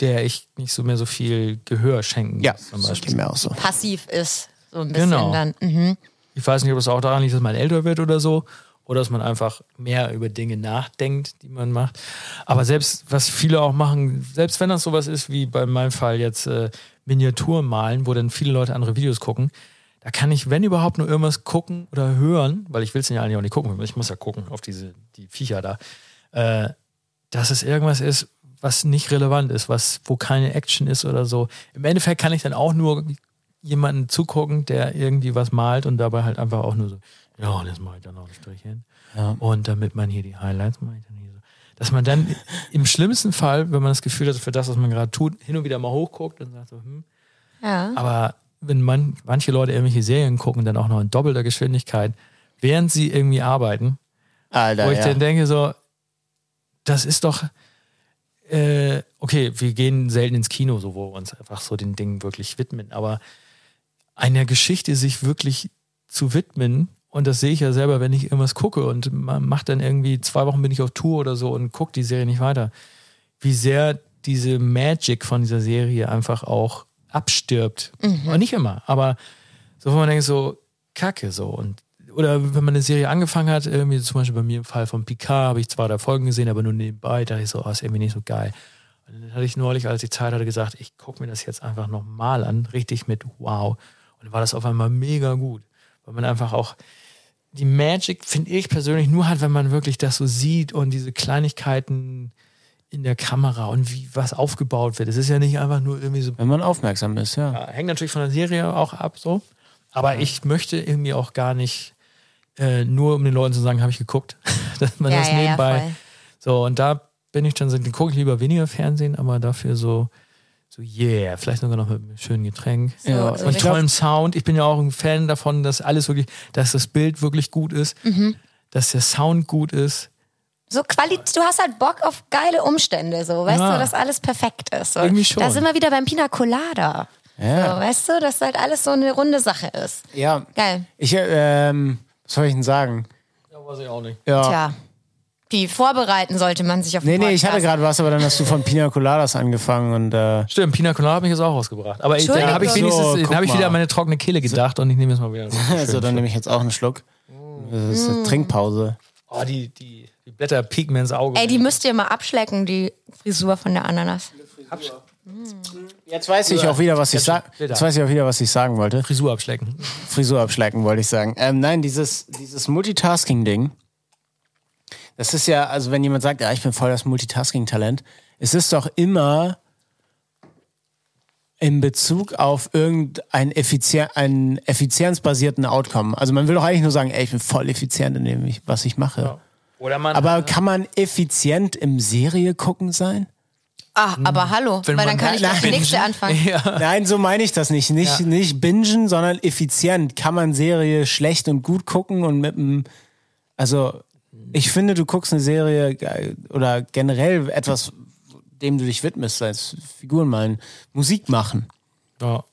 der ich nicht so mehr so viel Gehör schenken ja, muss. Zum das Beispiel. mir auch so. Passiv ist so ein bisschen Genau. dann. Mhm. Ich weiß nicht, ob es auch daran liegt, dass man älter wird oder so. Oder dass man einfach mehr über Dinge nachdenkt, die man macht. Aber selbst, was viele auch machen, selbst wenn das sowas ist wie bei meinem Fall jetzt äh, Miniaturen malen, wo dann viele Leute andere Videos gucken, da kann ich, wenn überhaupt, nur irgendwas gucken oder hören, weil ich will es ja eigentlich auch nicht gucken, ich muss ja gucken auf diese die Viecher da, äh, dass es irgendwas ist, was nicht relevant ist, was, wo keine Action ist oder so. Im Endeffekt kann ich dann auch nur jemanden zugucken, der irgendwie was malt und dabei halt einfach auch nur so, ja, das mache ich dann noch ein Strichchen. Ja. Und damit man hier die Highlights mache ich dann hier so. Dass man dann im schlimmsten Fall, wenn man das Gefühl hat, für das, was man gerade tut, hin und wieder mal hochguckt und sagt so, hm. Ja. Aber wenn man, manche Leute irgendwelche Serien gucken, dann auch noch in doppelter Geschwindigkeit, während sie irgendwie arbeiten, Alter, wo ich ja. dann denke, so, das ist doch, äh, okay, wir gehen selten ins Kino, so wo wir uns einfach so den Dingen wirklich widmen, aber einer Geschichte sich wirklich zu widmen, und das sehe ich ja selber, wenn ich irgendwas gucke und man macht dann irgendwie zwei Wochen bin ich auf Tour oder so und gucke die Serie nicht weiter, wie sehr diese Magic von dieser Serie einfach auch abstirbt. Und nicht immer, aber so, wo man denkt, so, Kacke, so. Und, oder wenn man eine Serie angefangen hat, irgendwie zum Beispiel bei mir im Fall von Picard, habe ich zwei, drei Folgen gesehen, aber nur nebenbei, dachte ich so, oh, ist irgendwie nicht so geil. Und dann hatte ich neulich, als ich Zeit hatte, gesagt, ich gucke mir das jetzt einfach nochmal an, richtig mit wow. Und dann war das auf einmal mega gut. Weil man einfach auch die Magic, finde ich persönlich, nur hat, wenn man wirklich das so sieht und diese Kleinigkeiten in der Kamera und wie was aufgebaut wird. Es ist ja nicht einfach nur irgendwie so Wenn man aufmerksam ist, ja. ja, hängt natürlich von der Serie auch ab, so. Aber ich möchte irgendwie auch gar nicht äh, nur um den Leuten zu sagen, habe ich geguckt, dass man Ja, das ja, ja, nebenbei. so, und da bin ich dann, so- dann gucke ich lieber weniger Fernsehen, aber dafür so, so yeah, vielleicht sogar noch mit einem schönen Getränk. Ja, so Und tollem Sound. Ich bin ja auch ein Fan davon, dass alles wirklich, dass das Bild wirklich gut ist, Mhm. dass der Sound gut ist. So Quali du hast halt Bock auf geile Umstände, so, weißt Ja. du, dass alles perfekt ist. So. Irgendwie schon. Da sind wir wieder beim Pina Colada. Ja. So, weißt du, dass halt alles so eine runde Sache ist. Ja. Geil. Ich, äh, ähm, was soll ich denn sagen? Ja, weiß ich auch nicht. Ja. Tja. Die vorbereiten sollte man sich auf den Nee, nee, ich hatte gerade was, aber dann hast du von Pina Coladas angefangen und äh, Stimmt, Pina Colada habe ich jetzt auch rausgebracht. Aber ich, da habe ich wenigstens, So, habe ich wieder an meine trockene Kehle gedacht und ich nehme jetzt mal wieder. einen also schönen dann nehme ich jetzt auch einen Schluck. Das ist eine Trinkpause. Oh, die, die, die Blätter pieken mir ins Auge. Ey, die müsst ihr mal abschlecken, die Frisur von der Ananas. Jetzt weiß ich auch wieder, was ich sagen. Jetzt weiß ich auch wieder, was ich sagen wollte. Frisur abschlecken. Frisur abschlecken, wollte ich sagen. Ähm, nein, dieses, dieses Multitasking-Ding, das ist ja, also wenn jemand sagt, ja, ich bin voll das Multitasking-Talent, es ist doch immer in Bezug auf irgendeinen Effizien einen effizienzbasierten Outcome. Also man will doch eigentlich nur sagen, ey, ich bin voll effizient in dem, ich- was ich mache. Oder man. Aber kann man effizient im Serie gucken sein? Ah, aber hallo, Wenn weil dann kann ich Nein, die nächste anfangen. ja. Nein, so meine ich das nicht. Nicht, Ja. nicht bingen, sondern effizient. Kann man Serie schlecht und gut gucken und mit einem. Also, ich finde, du guckst eine Serie oder generell etwas, dem du dich widmest, sei es Figuren malen, Musik machen. ja.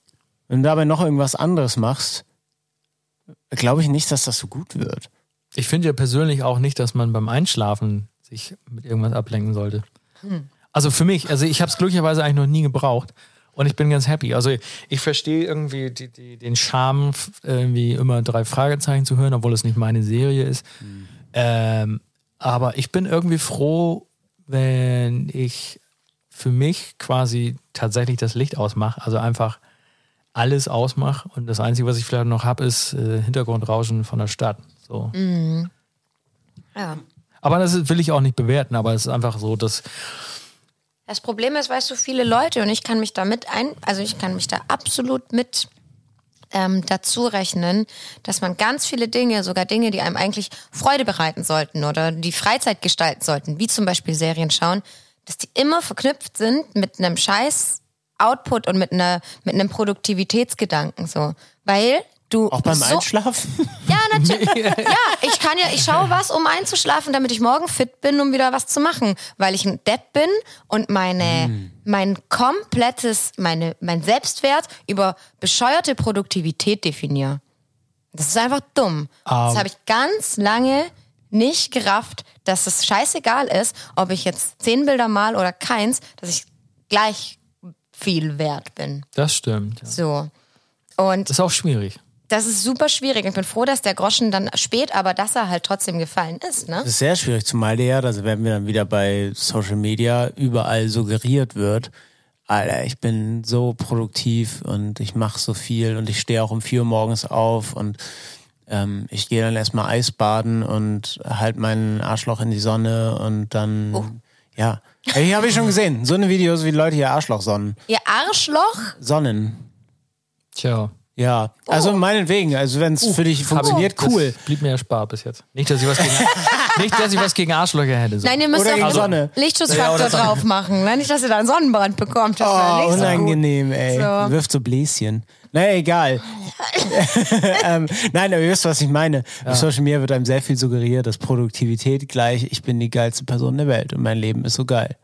Wenn du dabei noch irgendwas anderes machst, glaube ich nicht, dass das so gut wird. Ich finde ja persönlich auch nicht, dass man beim Einschlafen sich mit irgendwas ablenken sollte. Also für mich, also ich habe es glücklicherweise eigentlich noch nie gebraucht und ich bin ganz happy. Also ich verstehe irgendwie die, die, den Charme, irgendwie immer drei Fragezeichen zu hören, obwohl es nicht meine Serie ist. Ähm, aber ich bin irgendwie froh, wenn ich für mich quasi tatsächlich das Licht ausmache. Also einfach alles ausmache und das Einzige, was ich vielleicht noch habe, ist äh, Hintergrundrauschen von der Stadt. So. Ja. Aber das will ich auch nicht bewerten, aber es ist einfach so, dass Das Problem ist, weißt du, viele Leute und ich kann mich da mit ein, also ich kann mich da absolut mit ähm, dazu rechnen, dass man ganz viele Dinge, sogar Dinge, die einem eigentlich Freude bereiten sollten oder die Freizeit gestalten sollten, wie zum Beispiel Serien schauen, dass die immer verknüpft sind mit einem scheiß Output und mit einer mit einem Produktivitätsgedanken so, weil du Auch beim so, Einschlafen? ja, natürlich. ja, ich kann ja, ich schaue was, um einzuschlafen, damit ich morgen fit bin, um wieder was zu machen, weil ich ein Depp bin und meine, mein komplettes, meine, mein Selbstwert über bescheuerte Produktivität definiere. Das ist einfach dumm. das habe ich ganz lange nicht gerafft, dass es scheißegal ist, ob ich jetzt zehn Bilder mal oder keins, dass ich gleich viel wert bin. Das stimmt. Ja. So. Und Das ist auch schwierig. Das ist super schwierig. Ich bin froh, dass der Groschen dann spät, aber dass er halt trotzdem gefallen ist, ne? Das ist sehr schwierig, zumal der, da werden wir dann wieder bei Social Media, überall suggeriert wird, Alter, ich bin so produktiv und ich mache so viel und ich stehe auch um vier Uhr morgens auf und ähm, ich gehe dann erstmal Eisbaden und halt meinen Arschloch in die Sonne und dann, ja. Hey, habe ich schon gesehen. So eine Videos, wie Leute ihr Arschloch sonnen. Ihr Arschloch? Sonnen. Tja. Ja. Also meinetwegen, also wenn es für dich funktioniert, Das cool. blieb mir erspart bis jetzt. Nicht, dass ich was gegen, nicht, dass ich was gegen Arschlöcher hätte. So. Nein, ihr müsst einen Sonne. Lichtschutzfaktor Ja, drauf machen. Ne? Nicht, dass ihr da einen Sonnenbrand bekommt. Das Oh, nicht so unangenehm, ey. So. Wirft so Bläschen. Naja, egal. ähm, nein, aber ihr wisst, was ich meine. Auf Social Media wird einem sehr viel suggeriert, dass Produktivität gleich, ich bin die geilste Person der Welt und mein Leben ist so geil.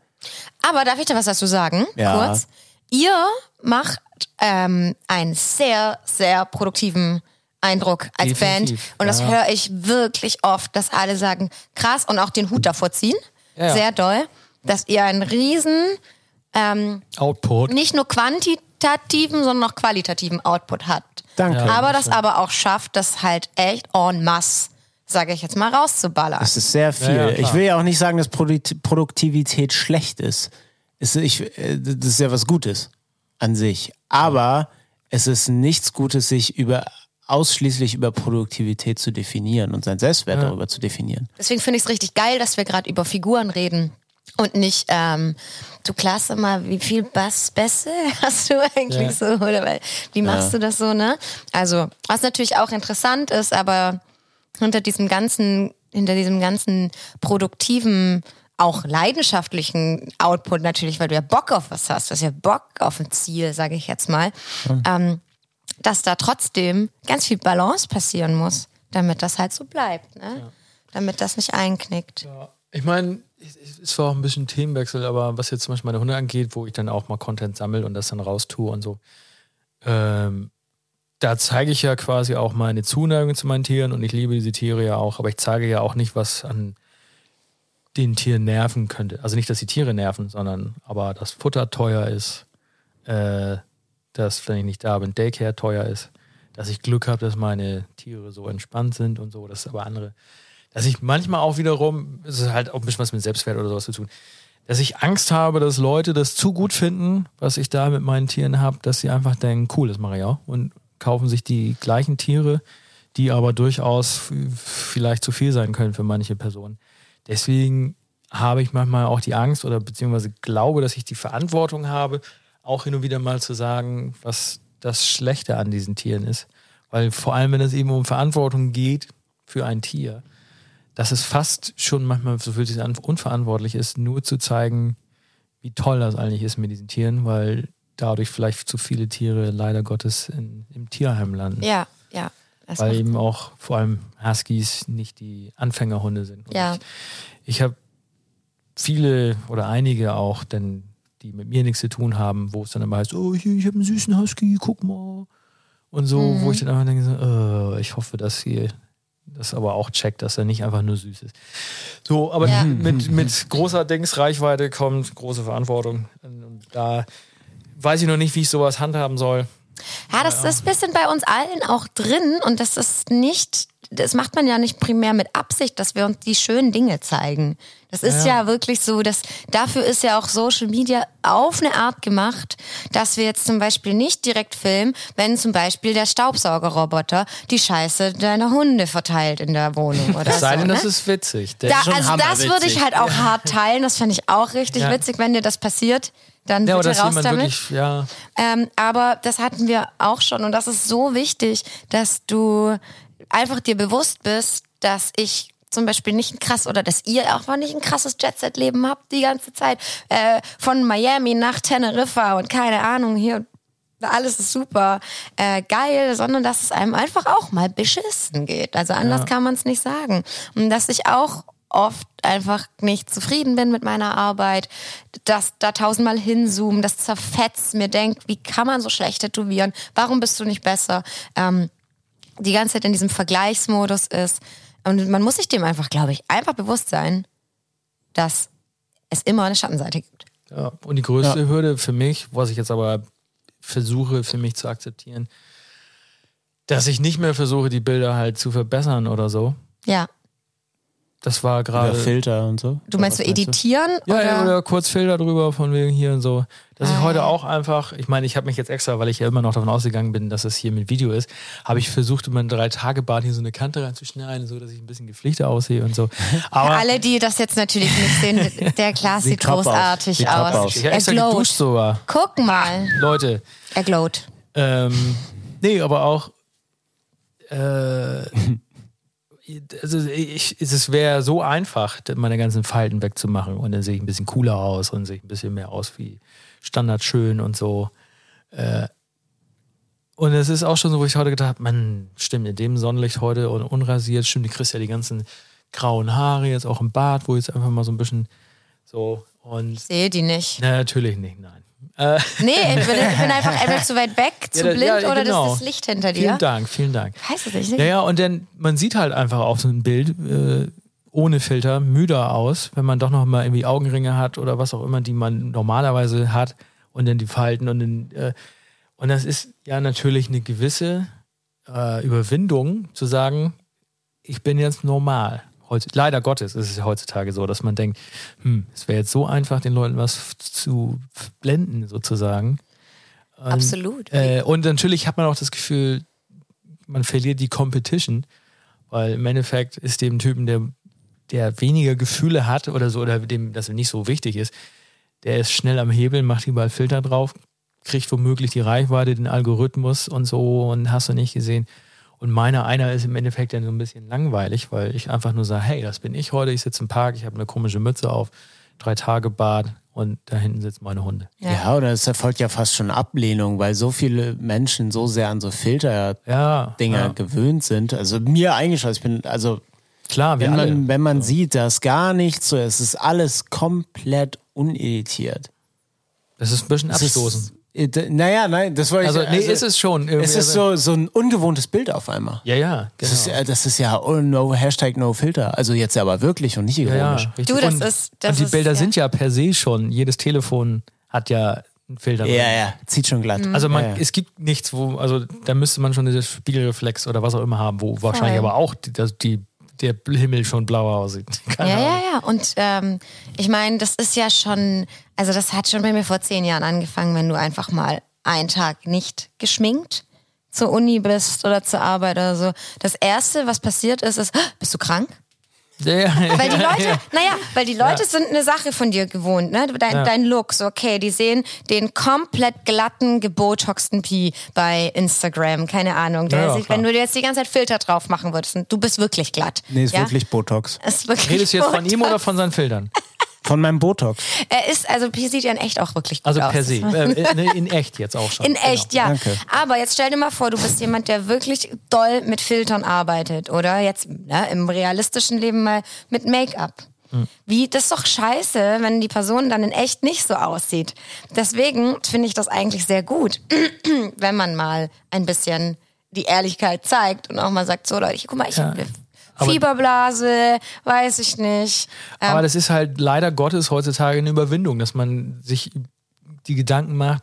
Aber darf ich da was dazu sagen? Ja. Kurz. Ihr macht ähm, einen sehr, sehr produktiven Eindruck als Definitiv, Band. Und das ja. höre ich wirklich oft, dass alle sagen, krass und auch den Hut davor ziehen. Ja, ja. Sehr doll. Dass ihr einen riesen, ähm, Output. nicht nur quantitativen, sondern auch qualitativen Output habt. Danke. Ja. aber das aber auch schafft, das halt echt en masse, sage ich jetzt mal, rauszuballern. Das ist sehr viel. Ja, ja, ich will ja auch nicht sagen, dass Produkt- Produktivität schlecht ist. Äh, das ist ja was Gutes an sich. Aber es ist nichts Gutes, sich über ausschließlich über Produktivität zu definieren und seinen Selbstwert darüber zu definieren. Deswegen finde ich es richtig geil, dass wir gerade über Figuren reden. Und nicht, ähm, du klasse mal, wie viel Bass Bässe hast du eigentlich Ja. so? Oder weil- wie machst du das so, ne? Also, was natürlich auch interessant ist, aber hinter diesem ganzen, hinter diesem ganzen produktiven, auch leidenschaftlichen Output natürlich, weil du ja Bock auf was hast, du hast ja Bock auf ein Ziel, sage ich jetzt mal, ähm, dass da trotzdem ganz viel Balance passieren muss, damit das halt so bleibt, ne? Damit das nicht einknickt. Ich meine, es zwar auch ein bisschen Themenwechsel, aber was jetzt zum Beispiel meine Hunde angeht, wo ich dann auch mal Content sammle und das dann raustue und so, ähm, da zeige ich ja quasi auch meine Zuneigung zu meinen Tieren und ich liebe diese Tiere ja auch, aber ich zeige ja auch nicht, was an den Tieren nerven könnte. Also nicht, dass die Tiere nerven, sondern aber das Futter teuer ist, äh, dass, wenn ich nicht da bin, Daycare teuer ist, dass ich Glück habe, dass meine Tiere so entspannt sind und so, dass aber andere, dass ich manchmal auch wiederum, es ist halt auch ein bisschen was mit Selbstwert oder sowas zu tun, dass ich Angst habe, dass Leute das zu gut finden, was ich da mit meinen Tieren habe, dass sie einfach denken, cool, das mache ich auch und kaufen sich die gleichen Tiere, die aber durchaus vielleicht zu viel sein können für manche Personen. Deswegen habe ich manchmal auch die Angst oder beziehungsweise glaube, dass ich die Verantwortung habe, auch hin und wieder mal zu sagen, was das Schlechte an diesen Tieren ist. Weil vor allem, wenn es eben um Verantwortung geht für ein Tier, dass es fast schon manchmal, so fühlt sich an, unverantwortlich ist, nur zu zeigen, wie toll das eigentlich ist mit diesen Tieren, weil dadurch vielleicht zu viele Tiere leider Gottes in, im Tierheim landen. Ja, ja. Das weil eben auch vor allem Huskies nicht die Anfängerhunde sind. Und Ja. Ich, ich habe viele oder einige auch, denn die mit mir nichts zu tun haben, wo es dann immer heißt, oh, hier, ich habe einen süßen Husky, guck mal. Und so, Mhm. wo ich dann einfach denke, so, äh, ich hoffe, dass sie das aber auch checkt, dass er nicht einfach nur süß ist. So, aber Ja. mit, mit großer Denkensreichweite kommt große Verantwortung. Und da weiß ich noch nicht, wie ich sowas handhaben soll. Ja, das ist ein bisschen bei uns allen auch drin und das ist nicht, das macht man ja nicht primär mit Absicht, dass wir uns die schönen Dinge zeigen. Das ist ja, wirklich so, dass dafür ist ja auch Social Media auf eine Art gemacht, dass wir jetzt zum Beispiel nicht direkt filmen, wenn zum Beispiel der Staubsaugerroboter die Scheiße deiner Hunde verteilt in der Wohnung oder Es sei so. denn, ne? das ist witzig. Der Da, schon also das würde ich halt auch hart teilen. Das fand ich auch richtig Ja. witzig, wenn dir das passiert. Dann ja, bitte raus damit. wirklich, ja, Ähm, aber das hatten wir auch schon und das ist so wichtig, dass du einfach dir bewusst bist, dass ich zum Beispiel nicht ein krass oder dass ihr auch nicht ein krasses Jet-Set-Leben habt die ganze Zeit. Äh, von Miami nach Teneriffa und keine Ahnung, hier alles ist super äh, geil, sondern dass es einem einfach auch mal beschissen geht. Also anders Ja. kann man es nicht sagen. Und dass ich auch oft einfach nicht zufrieden bin mit meiner Arbeit, dass da tausendmal hinzoomen, das zerfetzt, mir denkt, wie kann man so schlecht tätowieren? Warum bist du nicht besser? Ähm, die ganze Zeit in diesem Vergleichsmodus ist. Und man muss sich dem einfach, glaube ich, einfach bewusst sein, dass es immer eine Schattenseite gibt. Ja. Und die größte Hürde für mich, was ich jetzt aber versuche für mich zu akzeptieren, dass ich nicht mehr versuche, die Bilder halt zu verbessern oder so. Ja. Das war Oder gerade. Filter und so. Du meinst so editieren? Ja, oder? ja, oder kurz Filter drüber von wegen hier und so. Dass ich Ah, heute ja. auch einfach, ich meine, ich habe mich jetzt extra, weil ich ja immer noch davon ausgegangen bin, dass es hier mit Video ist, habe ich versucht, in mein Drei-Tage-Bad hier so eine Kante reinzuschneiden, so dass ich ein bisschen gepflegter aussehe und so. Für Aber alle, die das jetzt natürlich nicht sehen, der Glas Sieht großartig aus. aus. ich habe Er extra geduscht glowt. sogar. Guck mal. Leute, Er glowt. Ähm, nee, aber auch. Äh, also ich, es wäre so einfach, meine ganzen Falten wegzumachen und dann sehe ich ein bisschen cooler aus und sehe ich ein bisschen mehr aus wie standardschön und so. Äh, und es ist auch schon so, wo ich heute gedacht habe, man, stimmt, in dem Sonnenlicht heute und unrasiert, stimmt, du kriegst ja die ganzen grauen Haare jetzt auch im Bart, wo jetzt einfach mal so ein bisschen so und Sehe die nicht. na, natürlich nicht, nein. Äh, Nee, ich bin, ich bin einfach entweder zu weit weg, zu da- blind ja, oder genau. das ist das Licht hinter dir. vielen Dank, vielen Dank. Weiß es nicht. Ja, ja, und dann, man sieht halt einfach auf so einem Bild äh, ohne Filter müder aus, wenn man doch noch mal irgendwie Augenringe hat oder was auch immer, die man normalerweise hat und dann die Falten und dann, äh, und das ist ja natürlich eine gewisse äh, Überwindung zu sagen, ich bin jetzt normal. Leider Gottes ist es ja heutzutage so, dass man denkt, hm, es wäre jetzt so einfach, den Leuten was zu blenden, sozusagen. Und, Absolut. Äh, und natürlich hat man auch das Gefühl, man verliert die Competition, weil im Endeffekt ist dem Typen, der, der weniger Gefühle hat oder so, oder dem das nicht so wichtig ist, der ist schnell am Hebel, macht überall Filter drauf, kriegt womöglich die Reichweite, den Algorithmus und so und hast du nicht gesehen. Und meiner einer ist im Endeffekt dann so ein bisschen langweilig, weil ich einfach nur sage, hey, das bin ich heute, ich sitze im Park, ich habe eine komische Mütze auf, drei Tage Bad und da hinten sitzen meine Hunde. Ja. oder es erfolgt ja fast schon Ablehnung, weil so viele Menschen so sehr an so Filter-Dinger Ja, ja. gewöhnt sind. Also mir eingeschlossen. Ich bin, also klar, wenn alle. man, wenn man sieht, dass gar nichts so ist, es ist alles komplett uneditiert. Das ist ein bisschen abstoßend. Äh, Naja, nein, das wollte Also, ich nee, ist es schon. Es ist so, so ein ungewohntes Bild auf einmal. Ja, ja, Das, genau. ist, ja- das ist ja oh, no, Hashtag no filter. Also jetzt aber wirklich und nicht ja, ja, ironisch. richtig. Du, das und, ist- das und die ist- Bilder ja. sind ja per se schon, jedes Telefon hat ja einen Filter drin. Ja, ja, zieht schon glatt. Mhm. Also man, ja, ja. es gibt nichts, wo, also da müsste man schon diese Spiegelreflex oder was auch immer haben, wo wahrscheinlich aber auch die, das- die, der Himmel schon blauer aussieht. Keine Ja, Ahnung. ja, ja. Und ähm, ich meine, das ist ja schon, also das hat schon bei mir vor zehn Jahren angefangen, wenn du einfach mal einen Tag nicht geschminkt zur Uni bist oder zur Arbeit oder so. Das Erste, was passiert ist, ist, "Ah, bist du krank? Ja, ja, Weil die Leute, ja. naja, weil die Leute sind eine Sache von dir gewohnt, ne? Dein, Ja. dein Look, so okay, die sehen den komplett glatten, gebotoxten Pi bei Instagram, keine Ahnung. Sich, wenn du dir jetzt die ganze Zeit Filter drauf machen würdest, und du bist wirklich glatt. Nee, ist ja? wirklich Botox. Ist wirklich Redest du jetzt von ihm oder von seinen Filtern? Von meinem Botox. Er ist, also Pi sieht ja in echt auch wirklich gut Also aus. per se. Äh, in echt jetzt auch schon. In echt, ja. Danke. Aber jetzt stell dir mal vor, du bist jemand, der wirklich doll mit Filtern arbeitet oder jetzt ne, im realistischen Leben mal mit Make-up. Hm. Wie, das ist doch scheiße, wenn die Person dann in echt nicht so aussieht. Deswegen finde ich das eigentlich sehr gut, wenn man mal ein bisschen die Ehrlichkeit zeigt und auch mal sagt, so Leute, guck mal, ich Ja. Aber- Fieberblase, weiß ich nicht. Ähm, Aber das ist halt leider Gottes heutzutage eine Überwindung, dass man sich die Gedanken macht,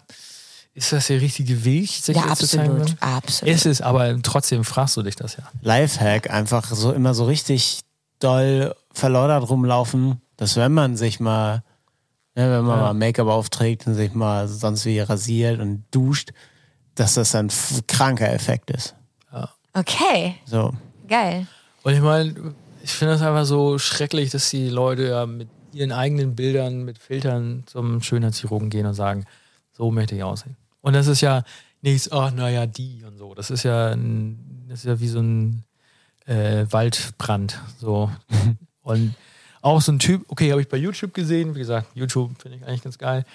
ist das der richtige Weg, sich ja, absolut, absolut. Ist es, aber trotzdem fragst du dich das ja. Lifehack, einfach so immer so richtig doll verloddert rumlaufen, dass wenn man sich mal, ne, wenn man Ja. mal Make-up aufträgt und sich mal sonst wie rasiert und duscht, dass das ein kranker Effekt ist. Okay, So. geil. Und ich meine, ich finde das einfach so schrecklich, dass die Leute ja mit ihren eigenen Bildern, mit Filtern zum Schönheitschirurgen gehen und sagen, so möchte ich aussehen. Und das ist ja nichts, ach naja, die und so. Das ist ja, ein, das ist ja wie so ein äh, Waldbrand. So. Und auch so ein Typ, okay, habe ich bei YouTube gesehen. Wie gesagt, YouTube finde ich eigentlich ganz geil.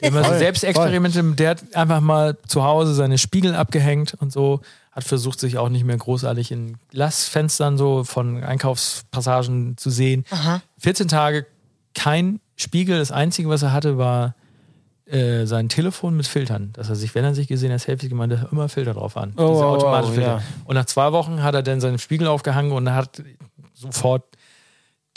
Der immer so Selbstexperimente, der hat einfach mal zu Hause seine Spiegel abgehängt und so, hat versucht, sich auch nicht mehr großartig in Glasfenstern so von Einkaufspassagen zu sehen. Aha. 14 Tage kein Spiegel. Das Einzige, was er hatte, war äh, sein Telefon mit Filtern. Dass er sich, wenn er sich gesehen hat, Selfies gemacht hat, immer Filter drauf an. Oh, Diese oh, automatischen oh, Filter. ja. Und nach zwei Wochen hat er dann seinen Spiegel aufgehangen und hat sofort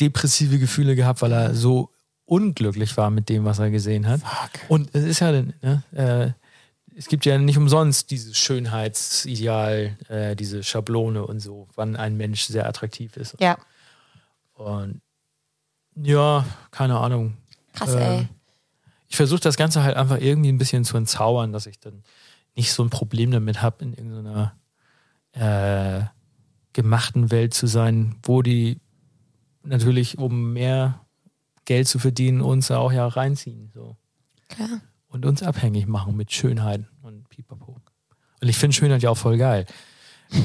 depressive Gefühle gehabt, weil er so unglücklich war mit dem, was er gesehen hat. Und es ist ja, ne, äh, es gibt ja nicht umsonst dieses Schönheitsideal, äh, diese Schablone und so, wann ein Mensch sehr attraktiv ist. Ja, Und ja, keine Ahnung. krass, Ähm, ey. Ich versuche das Ganze halt einfach irgendwie ein bisschen zu entzaubern, dass ich dann nicht so ein Problem damit habe, in irgendeiner äh, gemachten Welt zu sein, wo die natürlich, um mehr Geld zu verdienen, uns auch ja reinziehen. So. Klar. Und uns abhängig machen mit Schönheit und Pipapo. Und ich finde Schönheit ja auch voll geil.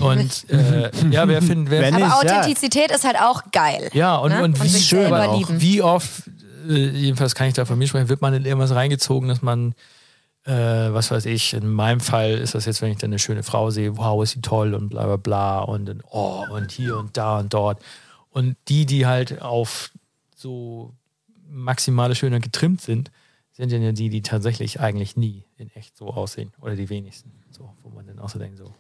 Und äh, ja, wer findet, wer Wenn Aber nicht, ja. Authentizität ist halt auch geil. ja, und, Ne? und Und wie schön, auch, wie oft, äh, jedenfalls kann ich da von mir sprechen, wird man in irgendwas reingezogen, dass man, äh, was weiß ich, in meinem Fall ist das jetzt, wenn ich dann eine schöne Frau sehe, wow, ist sie toll und bla bla bla und dann, oh, und hier und da und dort. Und die, die halt auf so maximale Schönheit getrimmt sind, sind dann ja die, die tatsächlich eigentlich nie in echt so aussehen. Oder die wenigsten. So, wo man dann auch so denkt, so.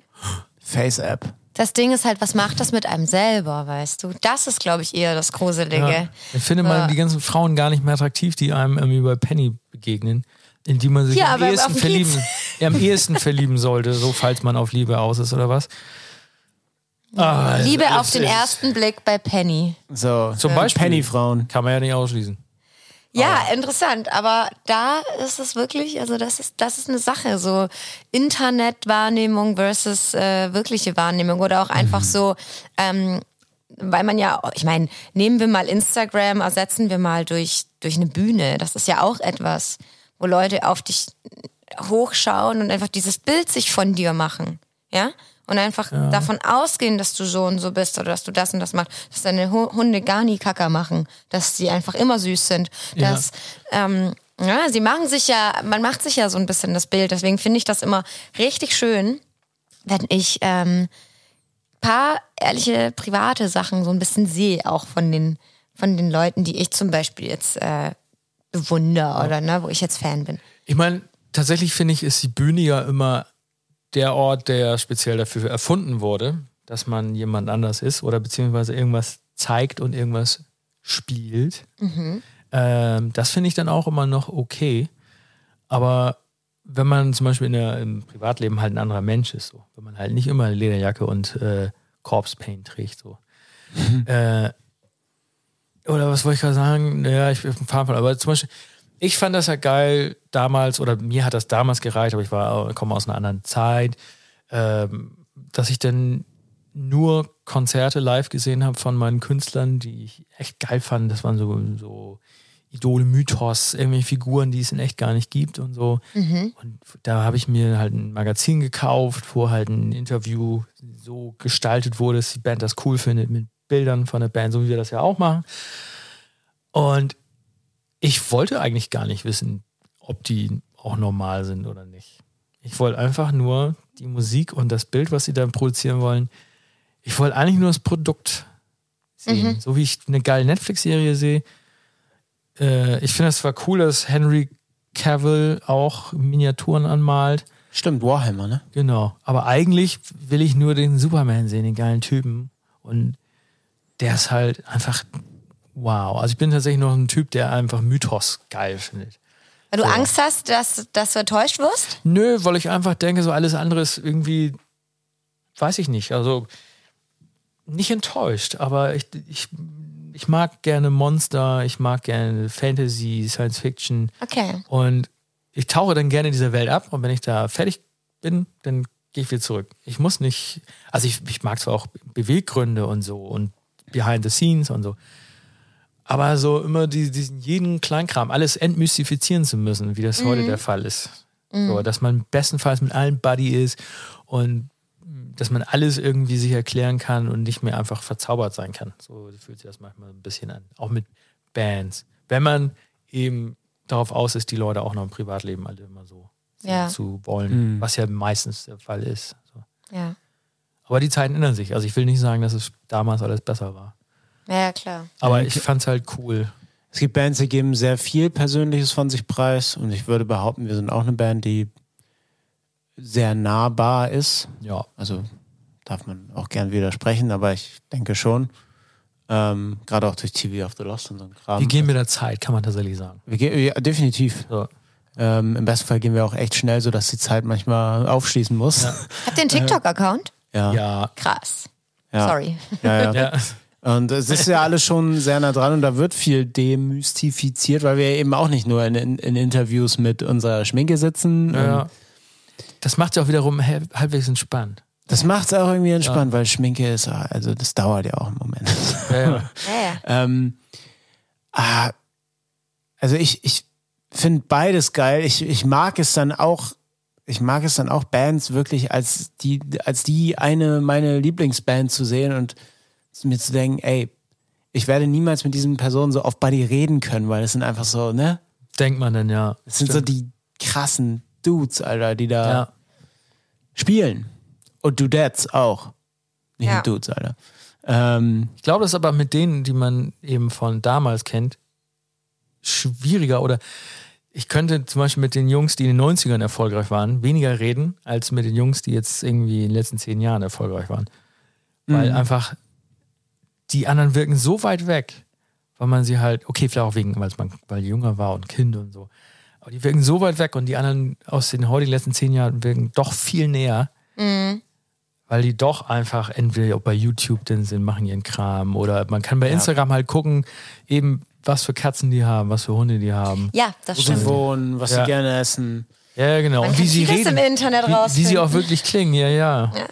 Face-App. Das Ding ist halt, was macht das mit einem selber, weißt du? Das ist, glaube ich, eher das Gruselige. Ja. Ich finde man Ja. die ganzen Frauen gar nicht mehr attraktiv, die einem irgendwie bei Penny begegnen, in die man sich Hier, am, ehesten verlieben, ja, am ehesten verlieben sollte, so falls man auf Liebe aus ist oder was. Ah, Liebe es auf den ersten Blick bei Penny. So, Zum Beispiel. Penny-Frauen. Kann man ja nicht ausschließen. Ja, interessant. Aber da ist es wirklich, also das ist, das ist eine Sache. So Internetwahrnehmung versus äh, wirkliche Wahrnehmung oder auch einfach so, ähm, weil man ja, ich meine, nehmen wir mal Instagram, ersetzen wir mal durch, durch eine Bühne. Das ist ja auch etwas, wo Leute auf dich hochschauen und einfach dieses Bild sich von dir machen. Ja? Und einfach davon ausgehen, dass du so und so bist oder dass du das und das machst, dass deine Hu- Hunde gar nie Kacker machen, dass sie einfach immer süß sind, Ja. dass ähm, ja, sie machen sich ja, man macht sich ja so ein bisschen das Bild. Deswegen finde ich das immer richtig schön, wenn ich ähm, paar ehrliche private Sachen so ein bisschen sehe, auch von den von den Leuten, die ich zum Beispiel jetzt äh, bewundere oder ne, wo ich jetzt Fan bin. Ich meine, tatsächlich finde ich, ist die Bühne ja immer der Ort, der speziell dafür erfunden wurde, dass man jemand anders ist oder beziehungsweise irgendwas zeigt und irgendwas spielt. Ähm, das finde ich dann auch immer noch okay. Aber wenn man zum Beispiel in der, im Privatleben halt ein anderer Mensch ist, so, wenn man halt nicht immer eine Lederjacke und äh, Corpse Paint trägt, so. äh, oder was wollte ich gerade sagen? Naja, ich bin auf dem Fahrrad, aber zum Beispiel, ich fand das ja geil damals, oder mir hat das damals gereicht, aber ich war, komme aus einer anderen Zeit, ähm, dass ich dann nur Konzerte live gesehen habe von meinen Künstlern, die ich echt geil fand. Das waren so, so Idole, Mythos, irgendwelche Figuren, die es in echt gar nicht gibt und so. Und da habe ich mir halt ein Magazin gekauft, wo halt ein Interview so gestaltet wurde, dass die Band das cool findet, mit Bildern von der Band, so wie wir das ja auch machen. Und ich wollte eigentlich gar nicht wissen, ob die auch normal sind oder nicht. Ich wollte einfach nur die Musik und das Bild, was sie dann produzieren wollen. Ich wollte eigentlich nur das Produkt sehen. So wie ich eine geile Netflix-Serie sehe. Äh, ich finde es zwar cool, dass Henry Cavill auch Miniaturen anmalt. Stimmt, Warhammer, ne? Genau. Aber eigentlich will ich nur den Superman sehen, den geilen Typen. Und der ist halt einfach wow. Also ich bin tatsächlich noch ein Typ, der einfach Mythos geil findet. Weil du So. Angst hast, dass, dass du enttäuscht wirst? Nö, weil ich einfach denke, so alles andere ist irgendwie, weiß ich nicht. Also nicht enttäuscht, aber ich, ich, ich mag gerne Monster, ich mag gerne Fantasy, Science Fiction. Okay. Und ich tauche dann gerne in dieser Welt ab und wenn ich da fertig bin, dann gehe ich wieder zurück. Ich muss nicht, also ich, ich mag zwar auch Beweggründe und so und Behind the Scenes und so, aber so immer die, diesen jeden Kleinkram, alles entmystifizieren zu müssen, wie das heute der Fall ist. So, dass man bestenfalls mit allen Buddy ist und dass man alles irgendwie sich erklären kann und nicht mehr einfach verzaubert sein kann. So fühlt sich das manchmal ein bisschen an. Auch mit Bands. Wenn man eben darauf aus ist, die Leute auch noch im Privatleben alle immer so Ja. zu wollen, Mhm. was ja meistens der Fall ist. So. Ja. Aber die Zeiten ändern sich. Also ich will nicht sagen, dass es damals alles besser war. Ja, ja, klar. Aber Ja, ich fand's halt cool. Es gibt Bands, die geben sehr viel Persönliches von sich preis und ich würde behaupten, wir sind auch eine Band, die sehr nahbar ist. Ja. Also darf man auch gern widersprechen, aber ich denke schon. Ähm, Gerade auch durch TV of the Lost und so ein Kram. Wir gehen mit der Zeit, kann man tatsächlich sagen. Wir gehen ja, definitiv. So. Ähm, Im besten Fall gehen wir auch echt schnell, sodass die Zeit manchmal aufschließen muss. Ja. Habt ihr einen TikTok-Account? Ja. Ja. Krass. Ja. Sorry. Ja, ja. Ja. Und es ist ja alles schon sehr nah dran und da wird viel demystifiziert, weil wir eben auch nicht nur in, in, in Interviews mit unserer Schminke sitzen. ja. Das macht ja auch wiederum halb- halbwegs entspannt. Das macht es auch irgendwie entspannt, weil Schminke ist, also das dauert ja auch einen Moment. Ja, ja. Ja, ja. ähm, ah, also ich, ich finde beides geil. Ich, ich mag es dann auch, ich mag es dann auch Bands wirklich als die, als die eine meine Lieblingsband zu sehen und mir zu denken, ey, ich werde niemals mit diesen Personen so oft bei dir reden können, weil es sind einfach so, ne? Denkt man denn, ja. Es sind so die krassen Dudes, Alter, die da Ja. spielen. Und Dudettes auch. Nicht Ja. nur Dudes, Alter. Ähm, Ich glaube, das ist aber mit denen, die man eben von damals kennt, schwieriger oder ich könnte zum Beispiel mit den Jungs, die in den 90ern erfolgreich waren, weniger reden, als mit den Jungs, die jetzt irgendwie in den letzten zehn Jahren erfolgreich waren. Weil einfach die anderen wirken so weit weg, weil man sie halt, okay, vielleicht auch wegen, weil man, weil jünger war und Kind und so. Aber die wirken so weit weg und die anderen aus den heutigen letzten zehn Jahren wirken doch viel näher. Weil die doch einfach entweder auch bei YouTube denn sind, machen ihren Kram oder man kann bei Instagram halt gucken, eben was für Katzen die haben, was für Hunde die haben. ja, das wo sie stimmt. wohnen, was Ja. sie gerne essen. Ja, genau. Man und wie sie reden. im Internet wie, wie sie auch wirklich klingen, ja, ja. Ja.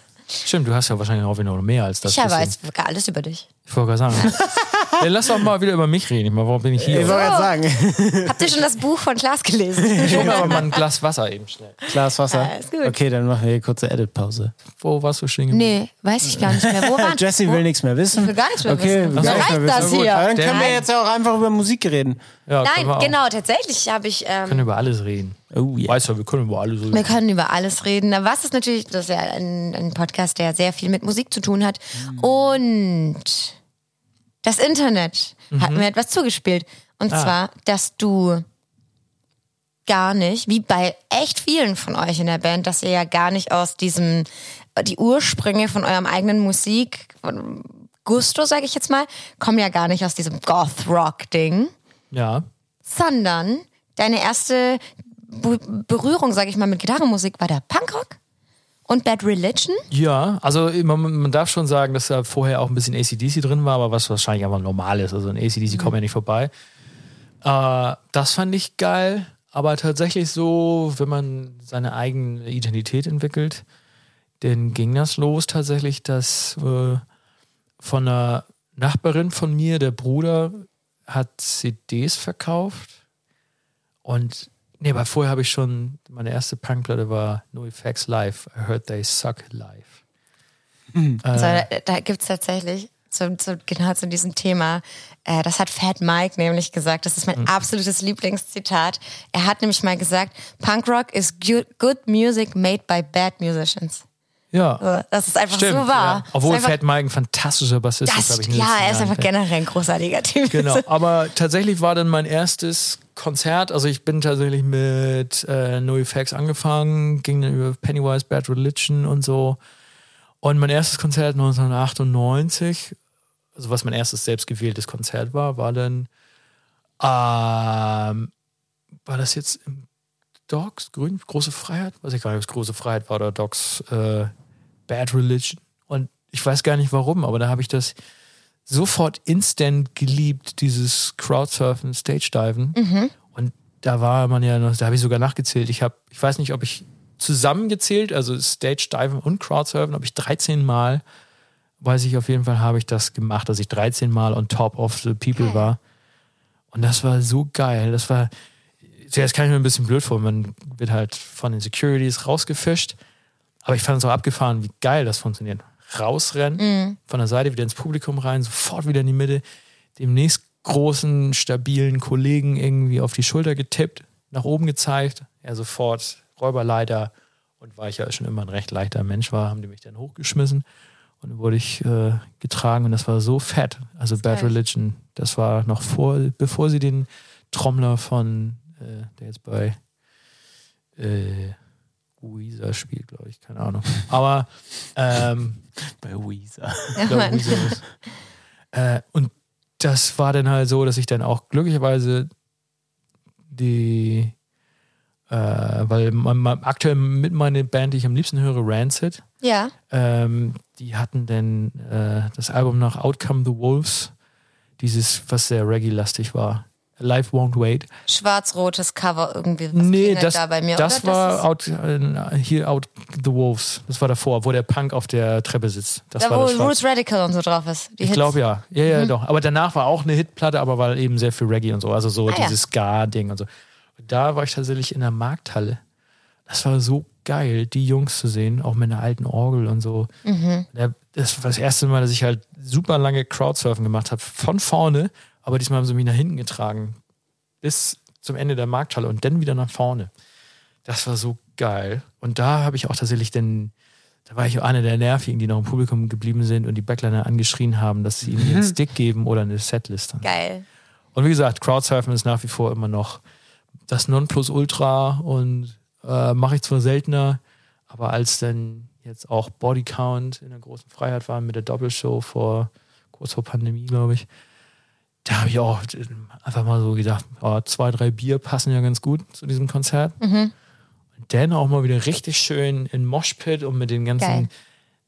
Stimmt, du hast ja wahrscheinlich auch wieder noch mehr als das. Ich weiß gar alles über dich. Ich wollte gerade sagen. ja, lass doch mal wieder über mich reden. Ich meine, warum bin ich Ich hier? wollte gerade sagen, Habt ihr schon das Buch von Klaas gelesen? Ich hol mir aber mal ein Glas Wasser eben schnell. Glas Wasser. Ist gut. Okay, dann machen wir hier kurze Edit-Pause. Wo warst du stehen geblieben? nee, weiß ich gar nicht mehr. Wo waren Jesse will nichts mehr wissen. Ich will gar nichts mehr okay, wissen. gar reicht das hier. Dann können wir jetzt ja auch einfach über Musik reden. Ja, Nein, genau, tatsächlich habe ich. Wir können Ähm, über alles reden. Oh yeah. Weißt du, wir können über alles reden. wir können über alles reden. Aber Was ist natürlich, das ist ja ein, ein Podcast, der sehr viel mit Musik zu tun hat. Und das Internet hat mir etwas zugespielt. Und zwar, dass du gar nicht, wie bei echt vielen von euch in der Band, dass ihr ja gar nicht aus diesem, die Ursprünge von eurem eigenen Musik, von Gusto, sage ich jetzt mal, kommen ja gar nicht aus diesem Goth-Rock-Ding Ja. sondern deine erste Berührung, sage ich mal, mit Gitarrenmusik war der Punkrock und Bad Religion. Ja, also man, man darf schon sagen, dass da vorher auch ein bisschen ACDC drin war, aber was wahrscheinlich einfach normal ist. Also ein ACDC kommt ja nicht vorbei. Äh, das fand ich geil, aber tatsächlich so, wenn man seine eigene Identität entwickelt, dann ging das los tatsächlich, dass äh, von einer Nachbarin von mir, der Bruder, hat CDs verkauft und nee, aber vorher habe ich schon, meine erste Punkplatte war No Effects Live. I heard they suck live. Also, da da gibt es tatsächlich, zu, zu, genau zu diesem Thema, äh, das hat Fat Mike nämlich gesagt, das ist mein absolutes Lieblingszitat. Er hat nämlich mal gesagt, Punkrock is good, music made by bad musicians. Ja. So, Das ist einfach Stimmt, so wahr. Ja. Obwohl einfach- Fat Mike ein fantastischer Bassist ist, glaube ich. ja, er ist Jahren. einfach generell ein großartiger Typ. Genau, aber tatsächlich war dann mein erstes Konzert, also ich bin tatsächlich mit äh, No Effects angefangen, ging dann über Pennywise, Bad Religion und so. Und mein erstes Konzert 1998, also was mein erstes selbstgewähltes Konzert war, war dann, ähm, war das jetzt im Dogs, Grün, Große Freiheit? Weiß ich gar nicht, ob es Große Freiheit war oder Dogs äh, Bad Religion. Und ich weiß gar nicht warum, aber da habe ich das sofort instant geliebt, dieses Crowdsurfen, Stage Diven. Und da war man ja noch, da habe ich sogar nachgezählt. Ich habe, ich weiß nicht, ob ich zusammengezählt, also Stage Diven und Crowdsurfen, ob ich 13 Mal, weiß ich auf jeden Fall, habe ich das gemacht, dass ich 13 Mal on top of the people war. Und das war so geil. Das war, zuerst kann ich mir ein bisschen blöd vor, man wird halt von den Securities rausgefischt. Aber ich fand es auch abgefahren, wie geil das funktioniert. Rausrennen, von der Seite wieder ins Publikum rein, sofort wieder in die Mitte, dem nächstgroßen, stabilen Kollegen irgendwie auf die Schulter getippt, nach oben gezeigt, er sofort Räuberleiter und weil ich ja schon immer ein recht leichter Mensch war, haben die mich dann hochgeschmissen und dann wurde ich äh, getragen und das war so fett. Also Bad geil. Religion, das war noch vor, bevor sie den Trommler von, äh, der jetzt bei äh, Weezer spielt, glaube ich, keine Ahnung. Aber ähm, Bei Weezer. Ja, glaub. Weezer ist. Äh, und das war dann halt so, dass ich dann auch glücklicherweise die, äh, weil man, man, aktuell mit meiner Band, die ich am liebsten höre, Rancid, ja. ähm, die hatten dann äh, das Album nach Outcome the Wolves, dieses, was sehr Reggae-lastig war. Life Won't Wait. Schwarz-rotes Cover irgendwie. Was nee, das, da bei mir, das oder? war ist- out, äh, hier Out the Wolves. Das war davor, wo der Punk auf der Treppe sitzt. Das da, war wo das. Roots Radical und so drauf ist. Ich glaube ja. Ja, ja, doch. Aber danach war auch eine Hitplatte, aber war eben sehr viel Reggae und so. Also so Ah, ja. dieses Ska-Ding und so. Und da war ich tatsächlich in der Markthalle. Das war so geil, die Jungs zu sehen, auch mit einer alten Orgel und so. Mhm. Ja, Das war das erste Mal, dass ich halt super lange Crowdsurfen gemacht habe. Von vorne, aber diesmal haben sie mich nach hinten getragen. Bis zum Ende der Markthalle und dann wieder nach vorne. Das war so geil. Und da habe ich auch tatsächlich dann, da war ich auch einer der Nervigen, die noch im Publikum geblieben sind und die Backliner angeschrien haben, dass sie ihnen ihren Stick geben oder eine Setlist. Geil. Und wie gesagt, Crowdsurfen ist nach wie vor immer noch das Nonplusultra und äh, mache ich zwar seltener, aber als dann jetzt auch Bodycount in der großen Freiheit war mit der Doppelshow vor kurz vor Pandemie, glaube ich, da habe ich auch einfach mal so gedacht, oh, zwei, drei Bier passen ja ganz gut zu diesem Konzert. Und dann auch mal wieder richtig schön in Moshpit und mit den ganzen Geil.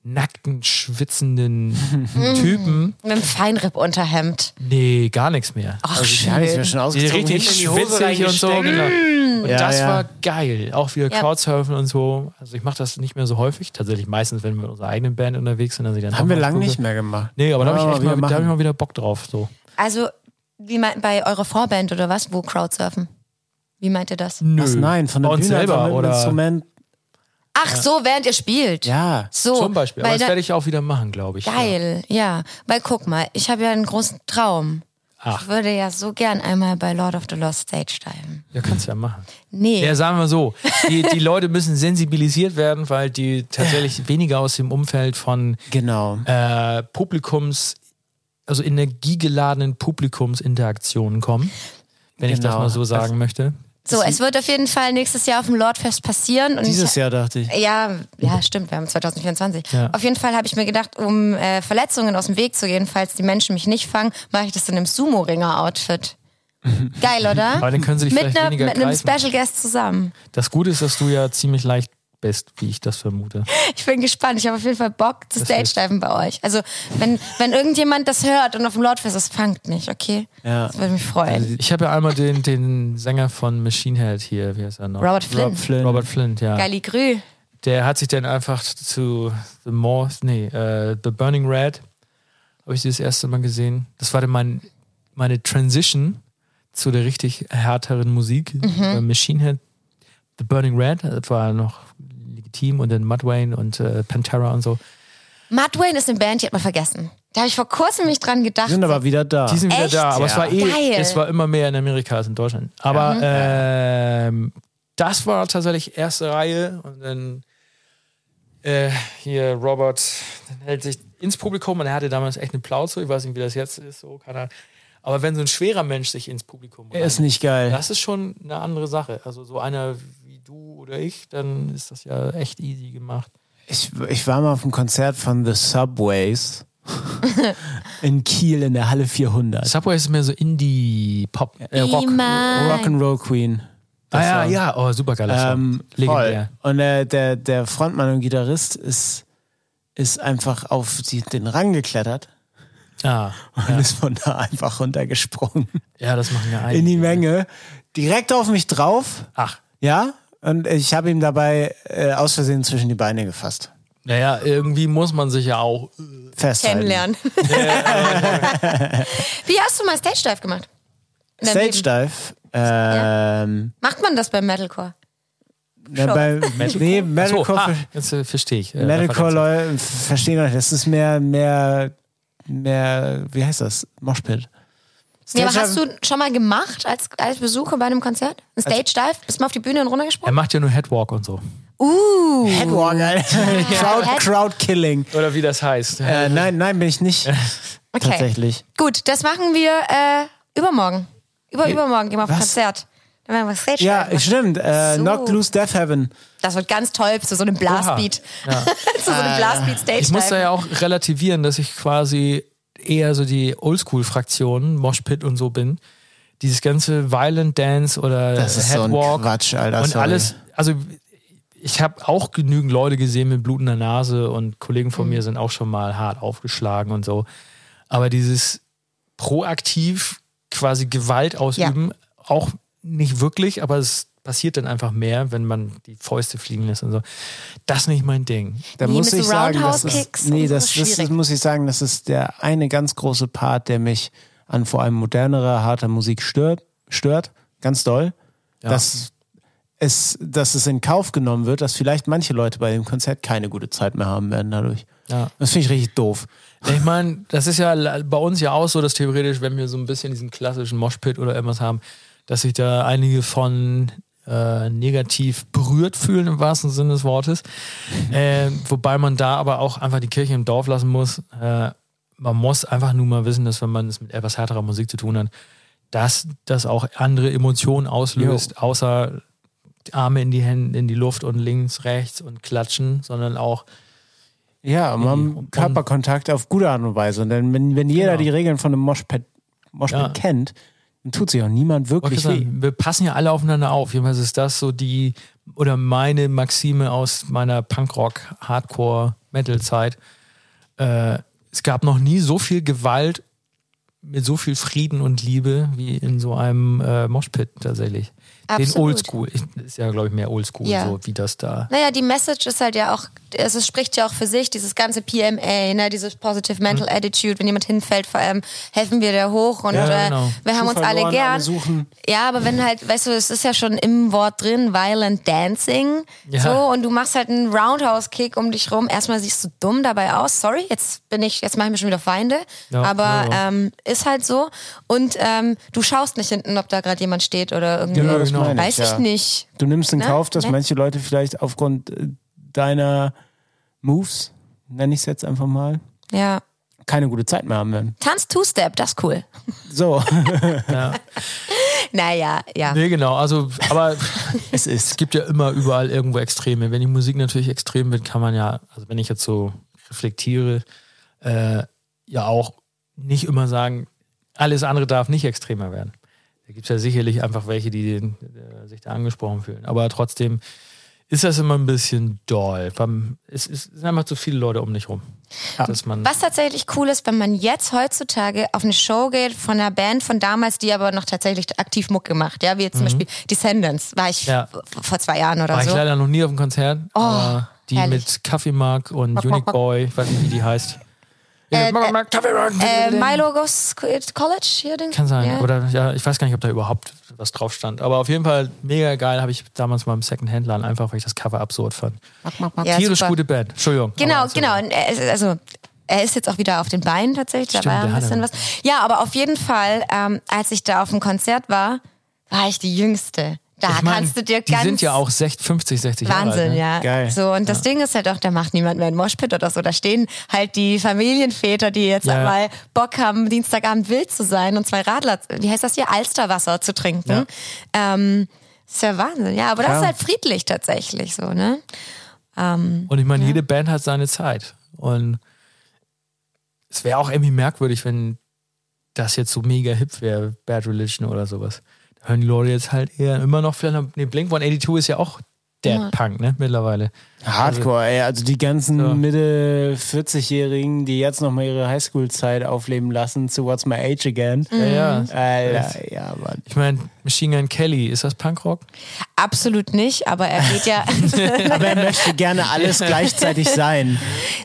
nackten, schwitzenden Typen. Mit einem Feinripp-Unterhemd. Nee, gar nichts mehr. Ach, Ja, schön. ist mir schon ausgezogen. richtig die schwitzig und so. Genau. Und Ja, das ja. war geil. Auch wieder Ja. Crowdsurfen und so. Also ich mache das nicht mehr so häufig. Tatsächlich meistens, wenn wir mit unserer eigenen Band unterwegs sind, ich dann Haben wir lange nicht mehr gemacht. Nee, aber da habe Ja, ich echt mal, da hab ich mal wieder Bock drauf. So. Also, wie meint bei eurer Vorband oder was? Wo Crowdsurfen? Wie meint ihr das? Nö. Was? Nein, von der Bühne selber dem oder Instrument. Ach so, während ihr spielt. Ja. So, zum Beispiel. Aber das da- werde ich auch wieder machen, glaube ich. Geil, ja. Weil guck mal, ich habe ja einen großen Traum. Ach. Ich würde ja so gern einmal bei Lord of the Lost Stage diven. Ja, kannst du ja machen. Nee. Ja, sagen wir so. Die, die Leute müssen sensibilisiert werden, weil die tatsächlich weniger aus dem Umfeld von Genau. äh, Publikums, also energiegeladenen Publikumsinteraktionen kommen. Wenn ich das Genau. mal so sagen möchte. so, es wird auf jeden Fall nächstes Jahr auf dem Lordfest passieren. Und Dieses ich, Jahr dachte ich. Ja, ja, stimmt, wir haben 2024. Ja. Auf jeden Fall habe ich mir gedacht, um äh, Verletzungen aus dem Weg zu gehen, falls die Menschen mich nicht fangen, mache ich das in einem Sumo-Ringer-Outfit. Geil, oder? Aber dann können sie dich mit, vielleicht einer, weniger mit einem greifen. Special Guest zusammen. Das Gute ist, dass du ja ziemlich leicht bist, wie ich das vermute. Ich bin gespannt. Ich habe auf jeden Fall Bock zu Das Stage-Diven bei euch. Also, wenn, wenn irgendjemand das hört und auf dem Lordfest ist, fangt nicht, okay? Ja. Das würde mich freuen. Ich habe ja einmal den, den Sänger von Machine Head hier, wie heißt er noch? Robert Flynn. Rob Flynn. Robert Flint, ja. Gali Grü. Der hat sich dann einfach zu The More, nee, äh, The Burning Red, habe ich das erste Mal gesehen. Das war dann mein, meine Transition zu der richtig härteren Musik. Äh, Machine Head, The Burning Red, das war noch legitim und dann Mudvayne und äh, Pantera und so. Matt Wayne ist eine Band, die hat man vergessen. Da habe ich vor kurzem nicht dran gedacht. Die sind aber wieder da. Die sind wieder Echt? da, aber es Ja. war eh, Geil. es war immer mehr in Amerika als in Deutschland. Aber ähm, das war tatsächlich erste Reihe und dann äh, hier Robert dann hält sich ins Publikum und er hatte damals echt eine Plauze. Ich weiß nicht, wie das jetzt ist, so keine Ahnung. Aber wenn so ein schwerer Mensch sich ins Publikum Er ist nicht geil. das ist schon eine andere Sache. Also so einer du oder ich, dann ist das ja echt easy gemacht. Ich, ich war mal auf einem Konzert von The Subways in Kiel in der Halle 400. Subway ist mehr so Indie-Pop, äh, Rock. Rock'n'Roll Queen. Ah ja, Song. ja, oh, super geiler. Ähm, Legendär. voll. Und äh, der, der Frontmann und Gitarrist ist, ist einfach auf die, den Rang geklettert Ah, und ist von da einfach runtergesprungen. ja, das machen ja einige. In die Menge. Direkt auf mich drauf. Ach, Ja. Und ich habe ihm dabei äh, aus Versehen zwischen die Beine gefasst. naja, irgendwie muss man sich ja auch. Festhalten. Kennenlernen. Wie hast du mal Stage Dive gemacht? In deinem Stage Leben? Dive. Ähm, Macht man das beim Metalcore? Ja, bei, nee, So, Metalcore, ah, jetzt äh, verstehe ich. Äh, Metalcore Referenz. Leute verstehen nicht. Das ist mehr, mehr, mehr, wie heißt das? Moshpit. Ja, aber hast du schon mal gemacht als, als Besucher bei einem Konzert? Ein Stage Dive? Bist du mal auf die Bühne und Er runtergesprungen? macht ja nur Headwalk und so. Uh. Headwalk, Alter. Crowd, Head- Crowd Killing. Oder wie das heißt. Äh, nein, nein, bin ich nicht. Okay. Tatsächlich. Gut, das machen wir äh, übermorgen. Über übermorgen gehen wir auf ein Was? Konzert. Dann werden wir Stage Dive Ja, machen. stimmt. Äh, So. Knocked Loose Death Heaven. Das wird ganz toll zu so einem Blastbeat. zu so einem Blastbeat Stage Ich muss da Dive. ja auch relativieren, dass ich quasi eher so die Oldschool-Fraktion, Moshpit und so bin. Dieses ganze Violent Dance oder Das ist so ein Headwalk Quatsch, Alter, und sorry. alles. Also ich habe auch genügend Leute gesehen mit blutender Nase und Kollegen von mir sind auch schon mal hart aufgeschlagen und so. Aber dieses proaktiv quasi Gewalt ausüben, auch nicht wirklich, aber es passiert dann einfach mehr, wenn man die Fäuste fliegen lässt und so. Das ist nicht mein Ding. Da muss ich sagen, das ist, nee, so, das, das ist, schwierig. muss ich sagen, das ist der eine ganz große Part, der mich an vor allem modernerer, harter Musik stört, stört, ganz doll. Dass es, dass es in Kauf genommen wird, dass vielleicht manche Leute bei dem Konzert keine gute Zeit mehr haben werden dadurch. Ja. Das finde ich richtig doof. Ich meine, das ist ja bei uns ja auch so, dass theoretisch, wenn wir so ein bisschen diesen klassischen Moshpit oder irgendwas haben, dass sich da einige von äh, negativ berührt fühlen im wahrsten Sinne des Wortes. Äh, wobei man da aber auch einfach die Kirche im Dorf lassen muss. Äh, man muss einfach nur mal wissen, dass wenn man es mit etwas härterer Musik zu tun hat, dass das auch andere Emotionen auslöst, außer die Arme in die Hände, in die Luft und links, rechts und klatschen, sondern auch Ja, man Körperkontakt auf gute Art und Weise. Und dann, wenn, wenn jeder Genau. die Regeln von einem Moshpit, Moshpit Ja. kennt, dann tut sich auch niemand wirklich sagen, wir passen ja alle aufeinander auf. Jedenfalls ist das so die oder meine Maxime aus meiner Punkrock, Hardcore, Metal-Zeit. Äh, es gab noch nie so viel Gewalt mit so viel Frieden und Liebe wie in so einem äh, Moshpit tatsächlich. Den Absolut. Oldschool. Ich, ist ja, glaube ich, mehr Oldschool, Ja. so wie das da. Naja, die Message ist halt ja auch, also es spricht ja auch für sich, dieses ganze PMA, ne, dieses Positive Mental Attitude, wenn jemand hinfällt, vor allem helfen wir der hoch und Ja, äh, genau. wir haben Schuh uns alle gern. alle suchen. Ja, aber wenn halt, weißt du, es ist ja schon im Wort drin, Violent Dancing, Ja. so, und du machst halt einen Roundhouse-Kick um dich rum. Erstmal siehst du dumm dabei aus. Sorry, jetzt bin ich, jetzt mache ich mir schon wieder Feinde. Ja, aber ja, ja. Ähm, ist halt so. Und ähm, du schaust nicht hinten, ob da gerade jemand steht oder irgendwie. Genau, meine ich, Weiß ich ja. nicht. Du nimmst in Ne? Kauf, dass Ne? manche Leute vielleicht aufgrund äh, deiner Moves, nenne ich es jetzt einfach mal, Ja. keine gute Zeit mehr haben werden. Tanz Two-Step, das ist cool. So, Naja, ja. Nee, genau. Also, aber es es ist. gibt ja immer überall irgendwo Extreme. Wenn die Musik natürlich extrem wird, kann man ja, also wenn ich jetzt so reflektiere, äh, ja auch nicht immer sagen, alles andere darf nicht extremer werden. Da gibt es ja sicherlich einfach welche, die den, äh, sich da angesprochen fühlen. Aber trotzdem ist das immer ein bisschen doll. Es, es sind einfach zu viele Leute um dich rum. Man, Was tatsächlich cool ist, wenn man jetzt heutzutage auf eine Show geht von einer Band von damals, die aber noch tatsächlich aktiv Mucke macht, ja, wie jetzt zum Beispiel Descendants, war ich Mhm. Ja. vor zwei Jahren oder war ich so. leider noch nie auf dem Konzert. aber die Oh, herrlich. mit Kaffeemark und Unique. Boy, ich weiß nicht, wie die heißt. Äh, Kaffeemark. Äh, Milo Goes College hier, den? Kann sein. Ja. Oder ja, ich weiß gar nicht, ob da überhaupt was drauf stand. Aber auf jeden Fall mega geil, habe ich damals mal im Second-Hand-Laden, einfach weil ich das Cover absurd fand. Ja, Tierisch super. gute Band. Entschuldigung. Genau, genau. Er also er ist jetzt auch wieder auf den Beinen tatsächlich. Da Stimmt, war der ein bisschen was. Ja, aber auf jeden Fall, ähm, als ich da auf dem Konzert war, war ich die Jüngste. Da Ich mein, kannst du dir die ganz sind ja auch 60, 50, 60 Wahnsinn, Jahre alt. Ne? ja. Geil. So, und das Ding ist halt auch, da macht niemand mehr einen Moshpit oder so. Da stehen halt die Familienväter, die jetzt Ja. mal Bock haben, Dienstagabend wild zu sein und zwei Radler, wie heißt das hier, Alsterwasser zu trinken. Ähm, ist ja Wahnsinn, ja. Aber das Ja. ist halt friedlich tatsächlich so, ne? Und ich meine, jede Band hat seine Zeit. Und es wäre auch irgendwie merkwürdig, wenn das jetzt so mega hip wäre, Bad Religion oder sowas. Hören die Leute jetzt halt eher immer noch vielleicht nee, Blink 182 ist ja auch Dead. Punk, ne, mittlerweile. Hardcore, ey. Also die ganzen So. Mitte 40-Jährigen, die jetzt nochmal ihre Highschool-Zeit aufleben lassen zu What's My Age Again. Ja, ja. Alter, ja, Mann. Ich meine, Machine Gun Kelly, ist das Punkrock? Absolut nicht, aber er geht ja. Aber er möchte gerne alles gleichzeitig sein.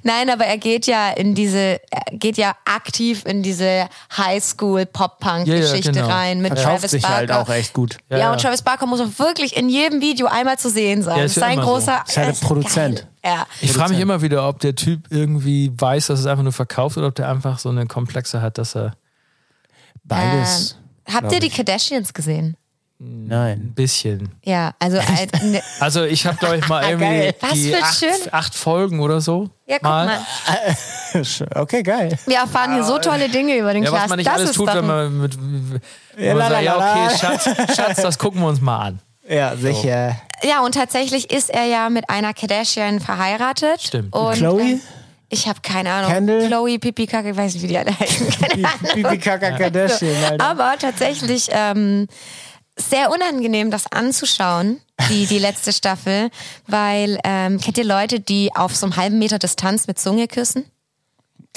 Nein, aber er geht ja in diese, er geht ja aktiv in diese Highschool-Pop-Punk-Geschichte Ja, ja, genau. rein mit Verkauft Travis sich Barker. halt auch echt gut. Ja, Ja, und. Travis Barker muss auch wirklich in jedem Video einmal zu sehen sein. Ja, das ist ist ja ein immer so. großer. Ist halt Geil. Ja. Ich frage mich immer wieder, ob der Typ irgendwie weiß, dass es einfach nur verkauft oder ob der einfach so eine Komplexe hat, dass er Beides. Ähm, habt ihr die. Kardashians gesehen? ein Nein. bisschen. Ja, also als, ne, Also ich habe, glaube ich, mal irgendwie Geil. Was die acht, schön. acht Folgen oder so. ja, guck mal. Okay, geil. Wir erfahren hier so tolle Dinge über den Ja, was Cast. man nicht das alles tut, wenn ein- man mit. Ja, man sagt, ja, okay, Schatz, Schatz, das gucken wir uns mal an. Ja, sicher. Ja, und tatsächlich ist er ja mit einer Kardashian verheiratet. Stimmt. Und, Chloe? äh, ich habe keine Ahnung. Kendall? Chloe, Pipi, Kacke, ich weiß nicht, wie die alle heißen. Bibi Kaka Kardashian, Alter. Aber tatsächlich ähm, sehr unangenehm, das anzuschauen, die, die letzte Staffel, weil ähm, kennt ihr Leute, die auf so einem halben Meter Distanz mit Zunge küssen?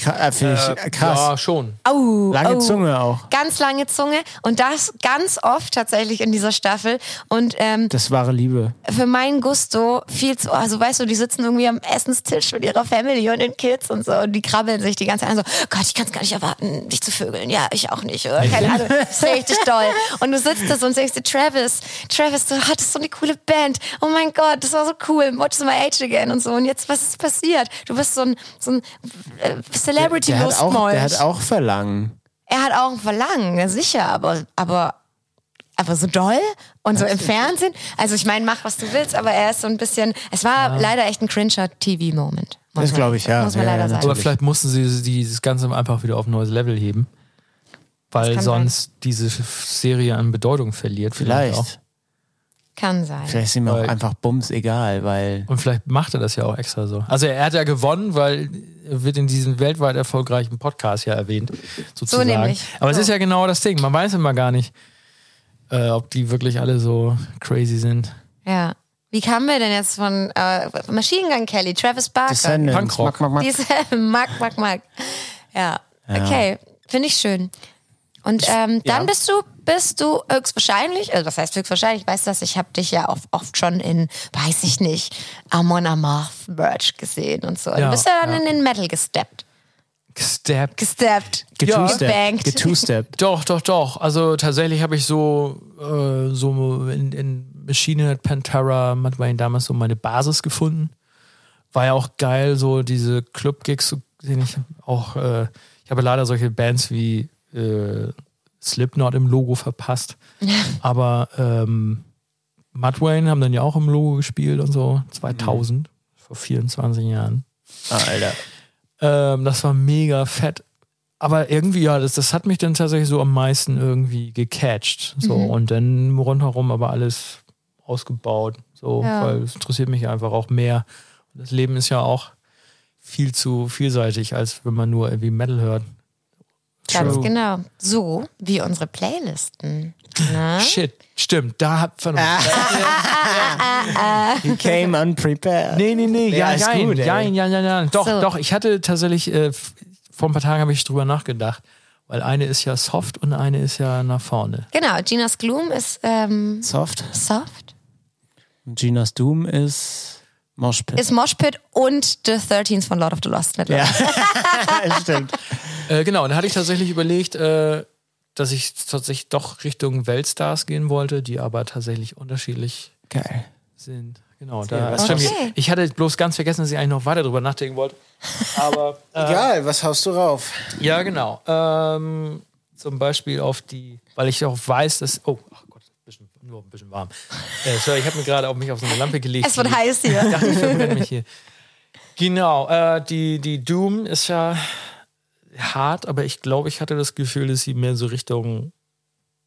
Äh, Finde ich krass. Ja, schon. Au, Lange au. Zunge auch. Ganz lange Zunge und das ganz oft tatsächlich in dieser Staffel. Und ähm, Das wahre Liebe. für meinen Gusto viel zu, also weißt du, die sitzen irgendwie am Essenstisch mit ihrer Family und den Kids und so und die krabbeln sich die ganze Zeit an so, Gott, ich kann es gar nicht erwarten, dich zu vögeln. Ja, ich auch nicht. Oder? Keine Ahnung, das ist richtig doll. Und du sitzt da so und denkst dir, Travis, Travis, du hattest so eine coole Band. Oh mein Gott, das war so cool. Watch my age again und so. Und jetzt, was ist passiert? Du bist so ein, so ein äh, Celebrity Der hat, auch, Lustmolch. der hat auch Verlangen. Er hat auch ein Verlangen, ja, sicher, aber, aber, aber so doll und so im Fernsehen. Also ich meine, mach was du willst, aber er ist so ein bisschen, es war leider echt ein cringer TV-Moment. Das glaube ich, ja. Muss man Ja, leider ja, sagen. Aber vielleicht mussten sie dieses Ganze einfach wieder auf ein neues Level heben. Weil sonst diese Serie an Bedeutung verliert. Vielleicht. Auch. Vielleicht. Kann sein. Vielleicht ist ihm auch Weil- einfach Bums egal, weil. Und vielleicht macht er das ja auch extra so. Also er hat ja gewonnen, weil er wird in diesem weltweit erfolgreichen Podcast ja erwähnt, sozusagen. nämlich. Aber es So. ist ja genau das Ding. Man weiß immer gar nicht, äh, ob die wirklich alle so crazy sind. Ja. Wie kamen wir denn jetzt von äh, Machine Gun Kelly, Travis Barker? Punkrock. Mack, mack, mack. Diese Mack, Mack, Mack. Ja. Okay, finde ich schön. Und ähm, dann Ja. bist du, bist du höchstwahrscheinlich, also was heißt höchstwahrscheinlich, ich weiß das, ich habe dich ja oft, oft schon in, weiß ich nicht, Amon Amarth Merch gesehen und so. Ja, du bist ja dann ja. in den Metal gesteppt. Gesteppt. Gesteppt. Gebankt. Getwo-step. Doch, doch, doch. Also tatsächlich habe ich so, äh, so in, in Machine Head, Pantera, Matt Wayne damals so meine Basis gefunden. War ja auch geil, so diese Club-Gigs, den ich auch, äh, ich habe leider solche Bands wie äh, Slipknot im Logo verpasst. Aber ähm, Matt Wayne haben dann ja auch im Logo gespielt und so, 2000, vor 24 Jahren. Ah, Alter. Ähm, das war mega fett. Aber irgendwie, ja, das, das hat mich dann tatsächlich so am meisten irgendwie gecatcht. So, und dann rundherum aber alles ausgebaut. So, Ja. weil es interessiert mich einfach auch mehr. Und das Leben ist ja auch viel zu vielseitig, als wenn man nur irgendwie Metal hört. Ganz True. genau. So wie unsere Playlisten. Na? Shit, stimmt, da hat verdammt. He came unprepared. Nee, nee, nee, Ja, ja, ist nein, gut, nein, ja, ja, ja. Doch, So. doch, ich hatte tatsächlich, äh, vor ein paar Tagen habe ich drüber nachgedacht, weil eine ist ja soft und eine ist ja nach vorne. Genau, Gina's Gloom ist ähm, Soft. soft. Und Gina's Doom ist Moshpit. Ist Moshpit und The 13th von Lord of the Lost ja, stimmt. Äh, genau, da hatte ich tatsächlich überlegt, äh, dass ich tatsächlich doch Richtung Weltstars gehen wollte, die aber tatsächlich unterschiedlich Geil. sind. Genau, da was stimmt. Okay. Ich hatte bloß ganz vergessen, dass ich eigentlich noch weiter drüber nachdenken wollte. Aber äh, Egal, was haust du rauf? ja, genau. Ähm, zum Beispiel auf die, weil ich auch weiß, dass. Oh, ach Gott, bisschen, nur ein bisschen warm. Äh, sorry, ich habe mir gerade auf mich auf so eine Lampe gelegt. Es wird heiß hier. Ich dachte, ich verbrenne mich hier. Genau, äh, die, die Doom ist ja hart, aber ich glaube, ich hatte das Gefühl, dass sie mehr so Richtung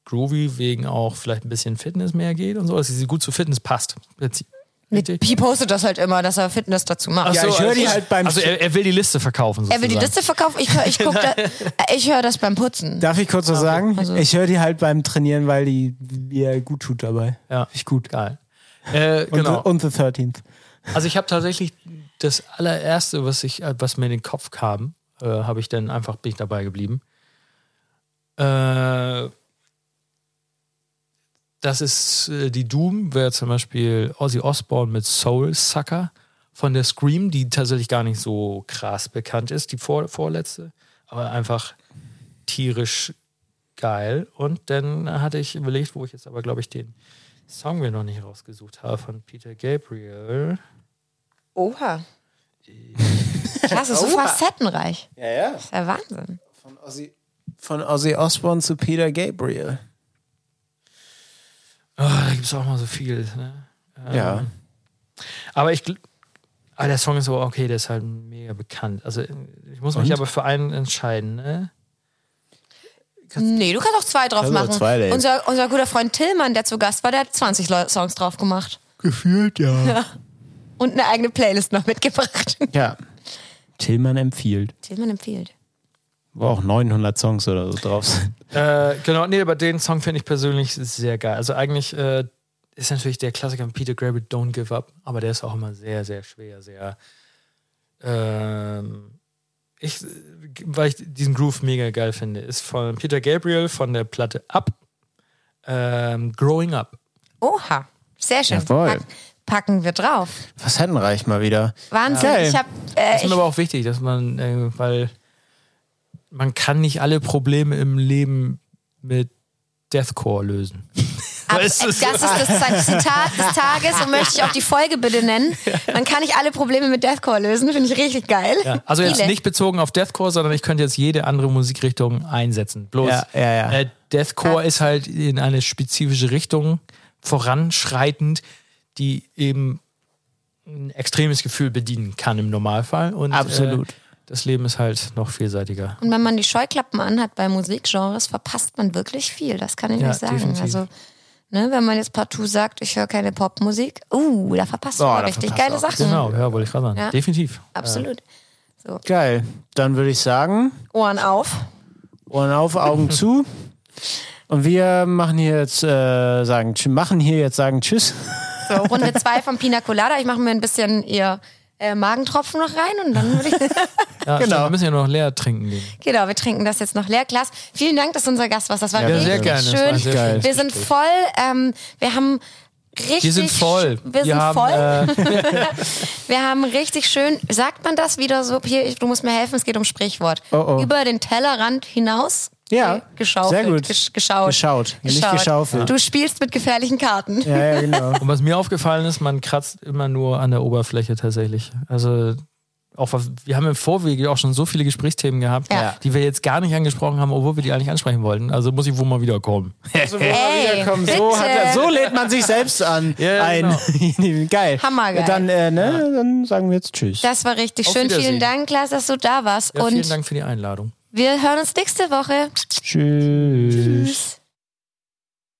Groovy, wegen auch vielleicht ein bisschen Fitness mehr geht und so, dass sie gut zu Fitness passt. Richtig? Pi postet das halt immer, dass er Fitness dazu macht. Ach Ja, ich höre die halt beim. Also er, er will die Liste verkaufen. er will die sozusagen. Liste verkaufen, ich höre ich da, ich hör das beim Putzen. Darf ich kurz was sagen? Also- ich höre die halt beim Trainieren, weil die mir gut tut dabei. Ja, Ich gut. geil. Äh, Und, genau. the, und The 13th. Also ich habe tatsächlich das allererste, was ich, äh, was mir in den Kopf kam, äh, habe ich dann einfach bin ich dabei geblieben. Äh, das ist äh, die Doom, wäre zum Beispiel Ozzy Osbourne mit Soul Sucker von der Scream, die tatsächlich gar nicht so krass bekannt ist, die vor, vorletzte, aber einfach tierisch geil. Und dann hatte ich überlegt, wo ich jetzt aber, glaube ich, den Song mir noch nicht rausgesucht habe von Peter Gabriel. Oha. Klasse, so facettenreich. Ja, ja. Das ist ja Wahnsinn. Von Ozzy, von Ozzy Osbourne zu Peter Gabriel. Oh, da gibt es auch mal so viel. Ne? Ähm, Ja. Aber ich. Aber der Song ist so, okay, der ist halt mega bekannt. Also ich muss mich Und? aber für einen entscheiden, ne? Nee, du kannst auch zwei drauf machen. zwei unser, unser guter Freund Tillmann, der zu Gast war, der hat 20 Leu- Songs drauf gemacht. Gefühlt, ja. Und eine eigene Playlist noch mitgebracht. Ja. Tillmann empfiehlt. Tillmann empfiehlt. Wo auch 900 Songs oder so drauf sind. Äh, genau, nee, aber den Song finde ich persönlich sehr geil. Also eigentlich äh, ist natürlich der Klassiker von Peter Gabriel Don't Give Up, aber der ist auch immer sehr, sehr schwer, sehr. Ähm, ich, weil ich diesen Groove mega geil finde, ist von Peter Gabriel von der Platte Up, ähm, Growing Up. Oha. Sehr schön. Jawohl. Pack, packen wir drauf. Facettenreich mal wieder. Wahnsinn. Geil. Ich hab, äh, Das ist ich, mir aber auch wichtig, dass man, äh, weil man kann nicht alle Probleme im Leben mit Deathcore lösen. ab, du, das ist das Zitat des Tages und möchte ich auch die Folge bitte nennen. Man kann nicht alle Probleme mit Deathcore lösen, finde ich richtig geil. Ja, also jetzt nicht bezogen auf Deathcore, sondern ich könnte jetzt jede andere Musikrichtung einsetzen. Bloß Ja, ja, ja. Äh, Deathcore ist halt in eine spezifische Richtung voranschreitend, die eben ein extremes Gefühl bedienen kann im Normalfall. Und, Absolut. Äh, das Leben ist halt noch vielseitiger. Und wenn man die Scheuklappen anhat bei Musikgenres, verpasst man wirklich viel. Das kann ich Ja, nicht sagen. definitiv. Also, ne, wenn man jetzt partout sagt, ich höre keine Popmusik, uh, da verpasst Boah, man da richtig verpasst geile. Sachen. Genau, ja, wollte ich gerade sagen. Ja. Definitiv. Absolut. Geil. Dann würde ich sagen, Ohren auf. Ohren auf, Augen zu. Und wir machen hier jetzt, äh, sagen, machen hier jetzt sagen Tschüss. So, Runde zwei vom Pina Colada. Ich mache mir ein bisschen ihr äh, Magentropfen noch rein und dann würde ich. Ja, Genau. stimmt, Wir müssen ja noch leer trinken gehen. genau, wir trinken das jetzt noch leer. Klaas, vielen Dank, dass du unser Gast warst. Das war Ja, richtig sehr gerne. Das war schön. sehr Geil. Wir sind voll. Ähm, wir haben richtig. Wir sind voll. Wir sind haben, voll. Äh, Wir haben richtig schön, sagt man das wieder so, hier, ich- du musst mir helfen, es geht um Sprichwort. Oh, oh. Über den Tellerrand hinaus Ja, geschaufelt. sehr gut. Gesch geschaut. Geschaut, nicht geschaufelt. Du spielst mit gefährlichen Karten. Ja, ja, genau. Und was mir aufgefallen ist, man kratzt immer nur an der Oberfläche tatsächlich. Also auch was, wir haben im Vorwege auch schon so viele Gesprächsthemen gehabt, Ja. die wir jetzt gar nicht angesprochen haben, obwohl wir die eigentlich ansprechen wollten. Also muss ich wohl mal wiederkommen. Also, wo wir Ey, wiederkommen, so, hat so lädt man sich selbst an. Ja, ein. Geil. Hammergeil. Dann, äh, ne, dann sagen wir jetzt Tschüss. Das war richtig Auf schön. Vielen Dank, Klaas, dass du da warst. Ja, Und vielen Dank für die Einladung. Wir hören uns nächste Woche. Tschüss. Tschüss.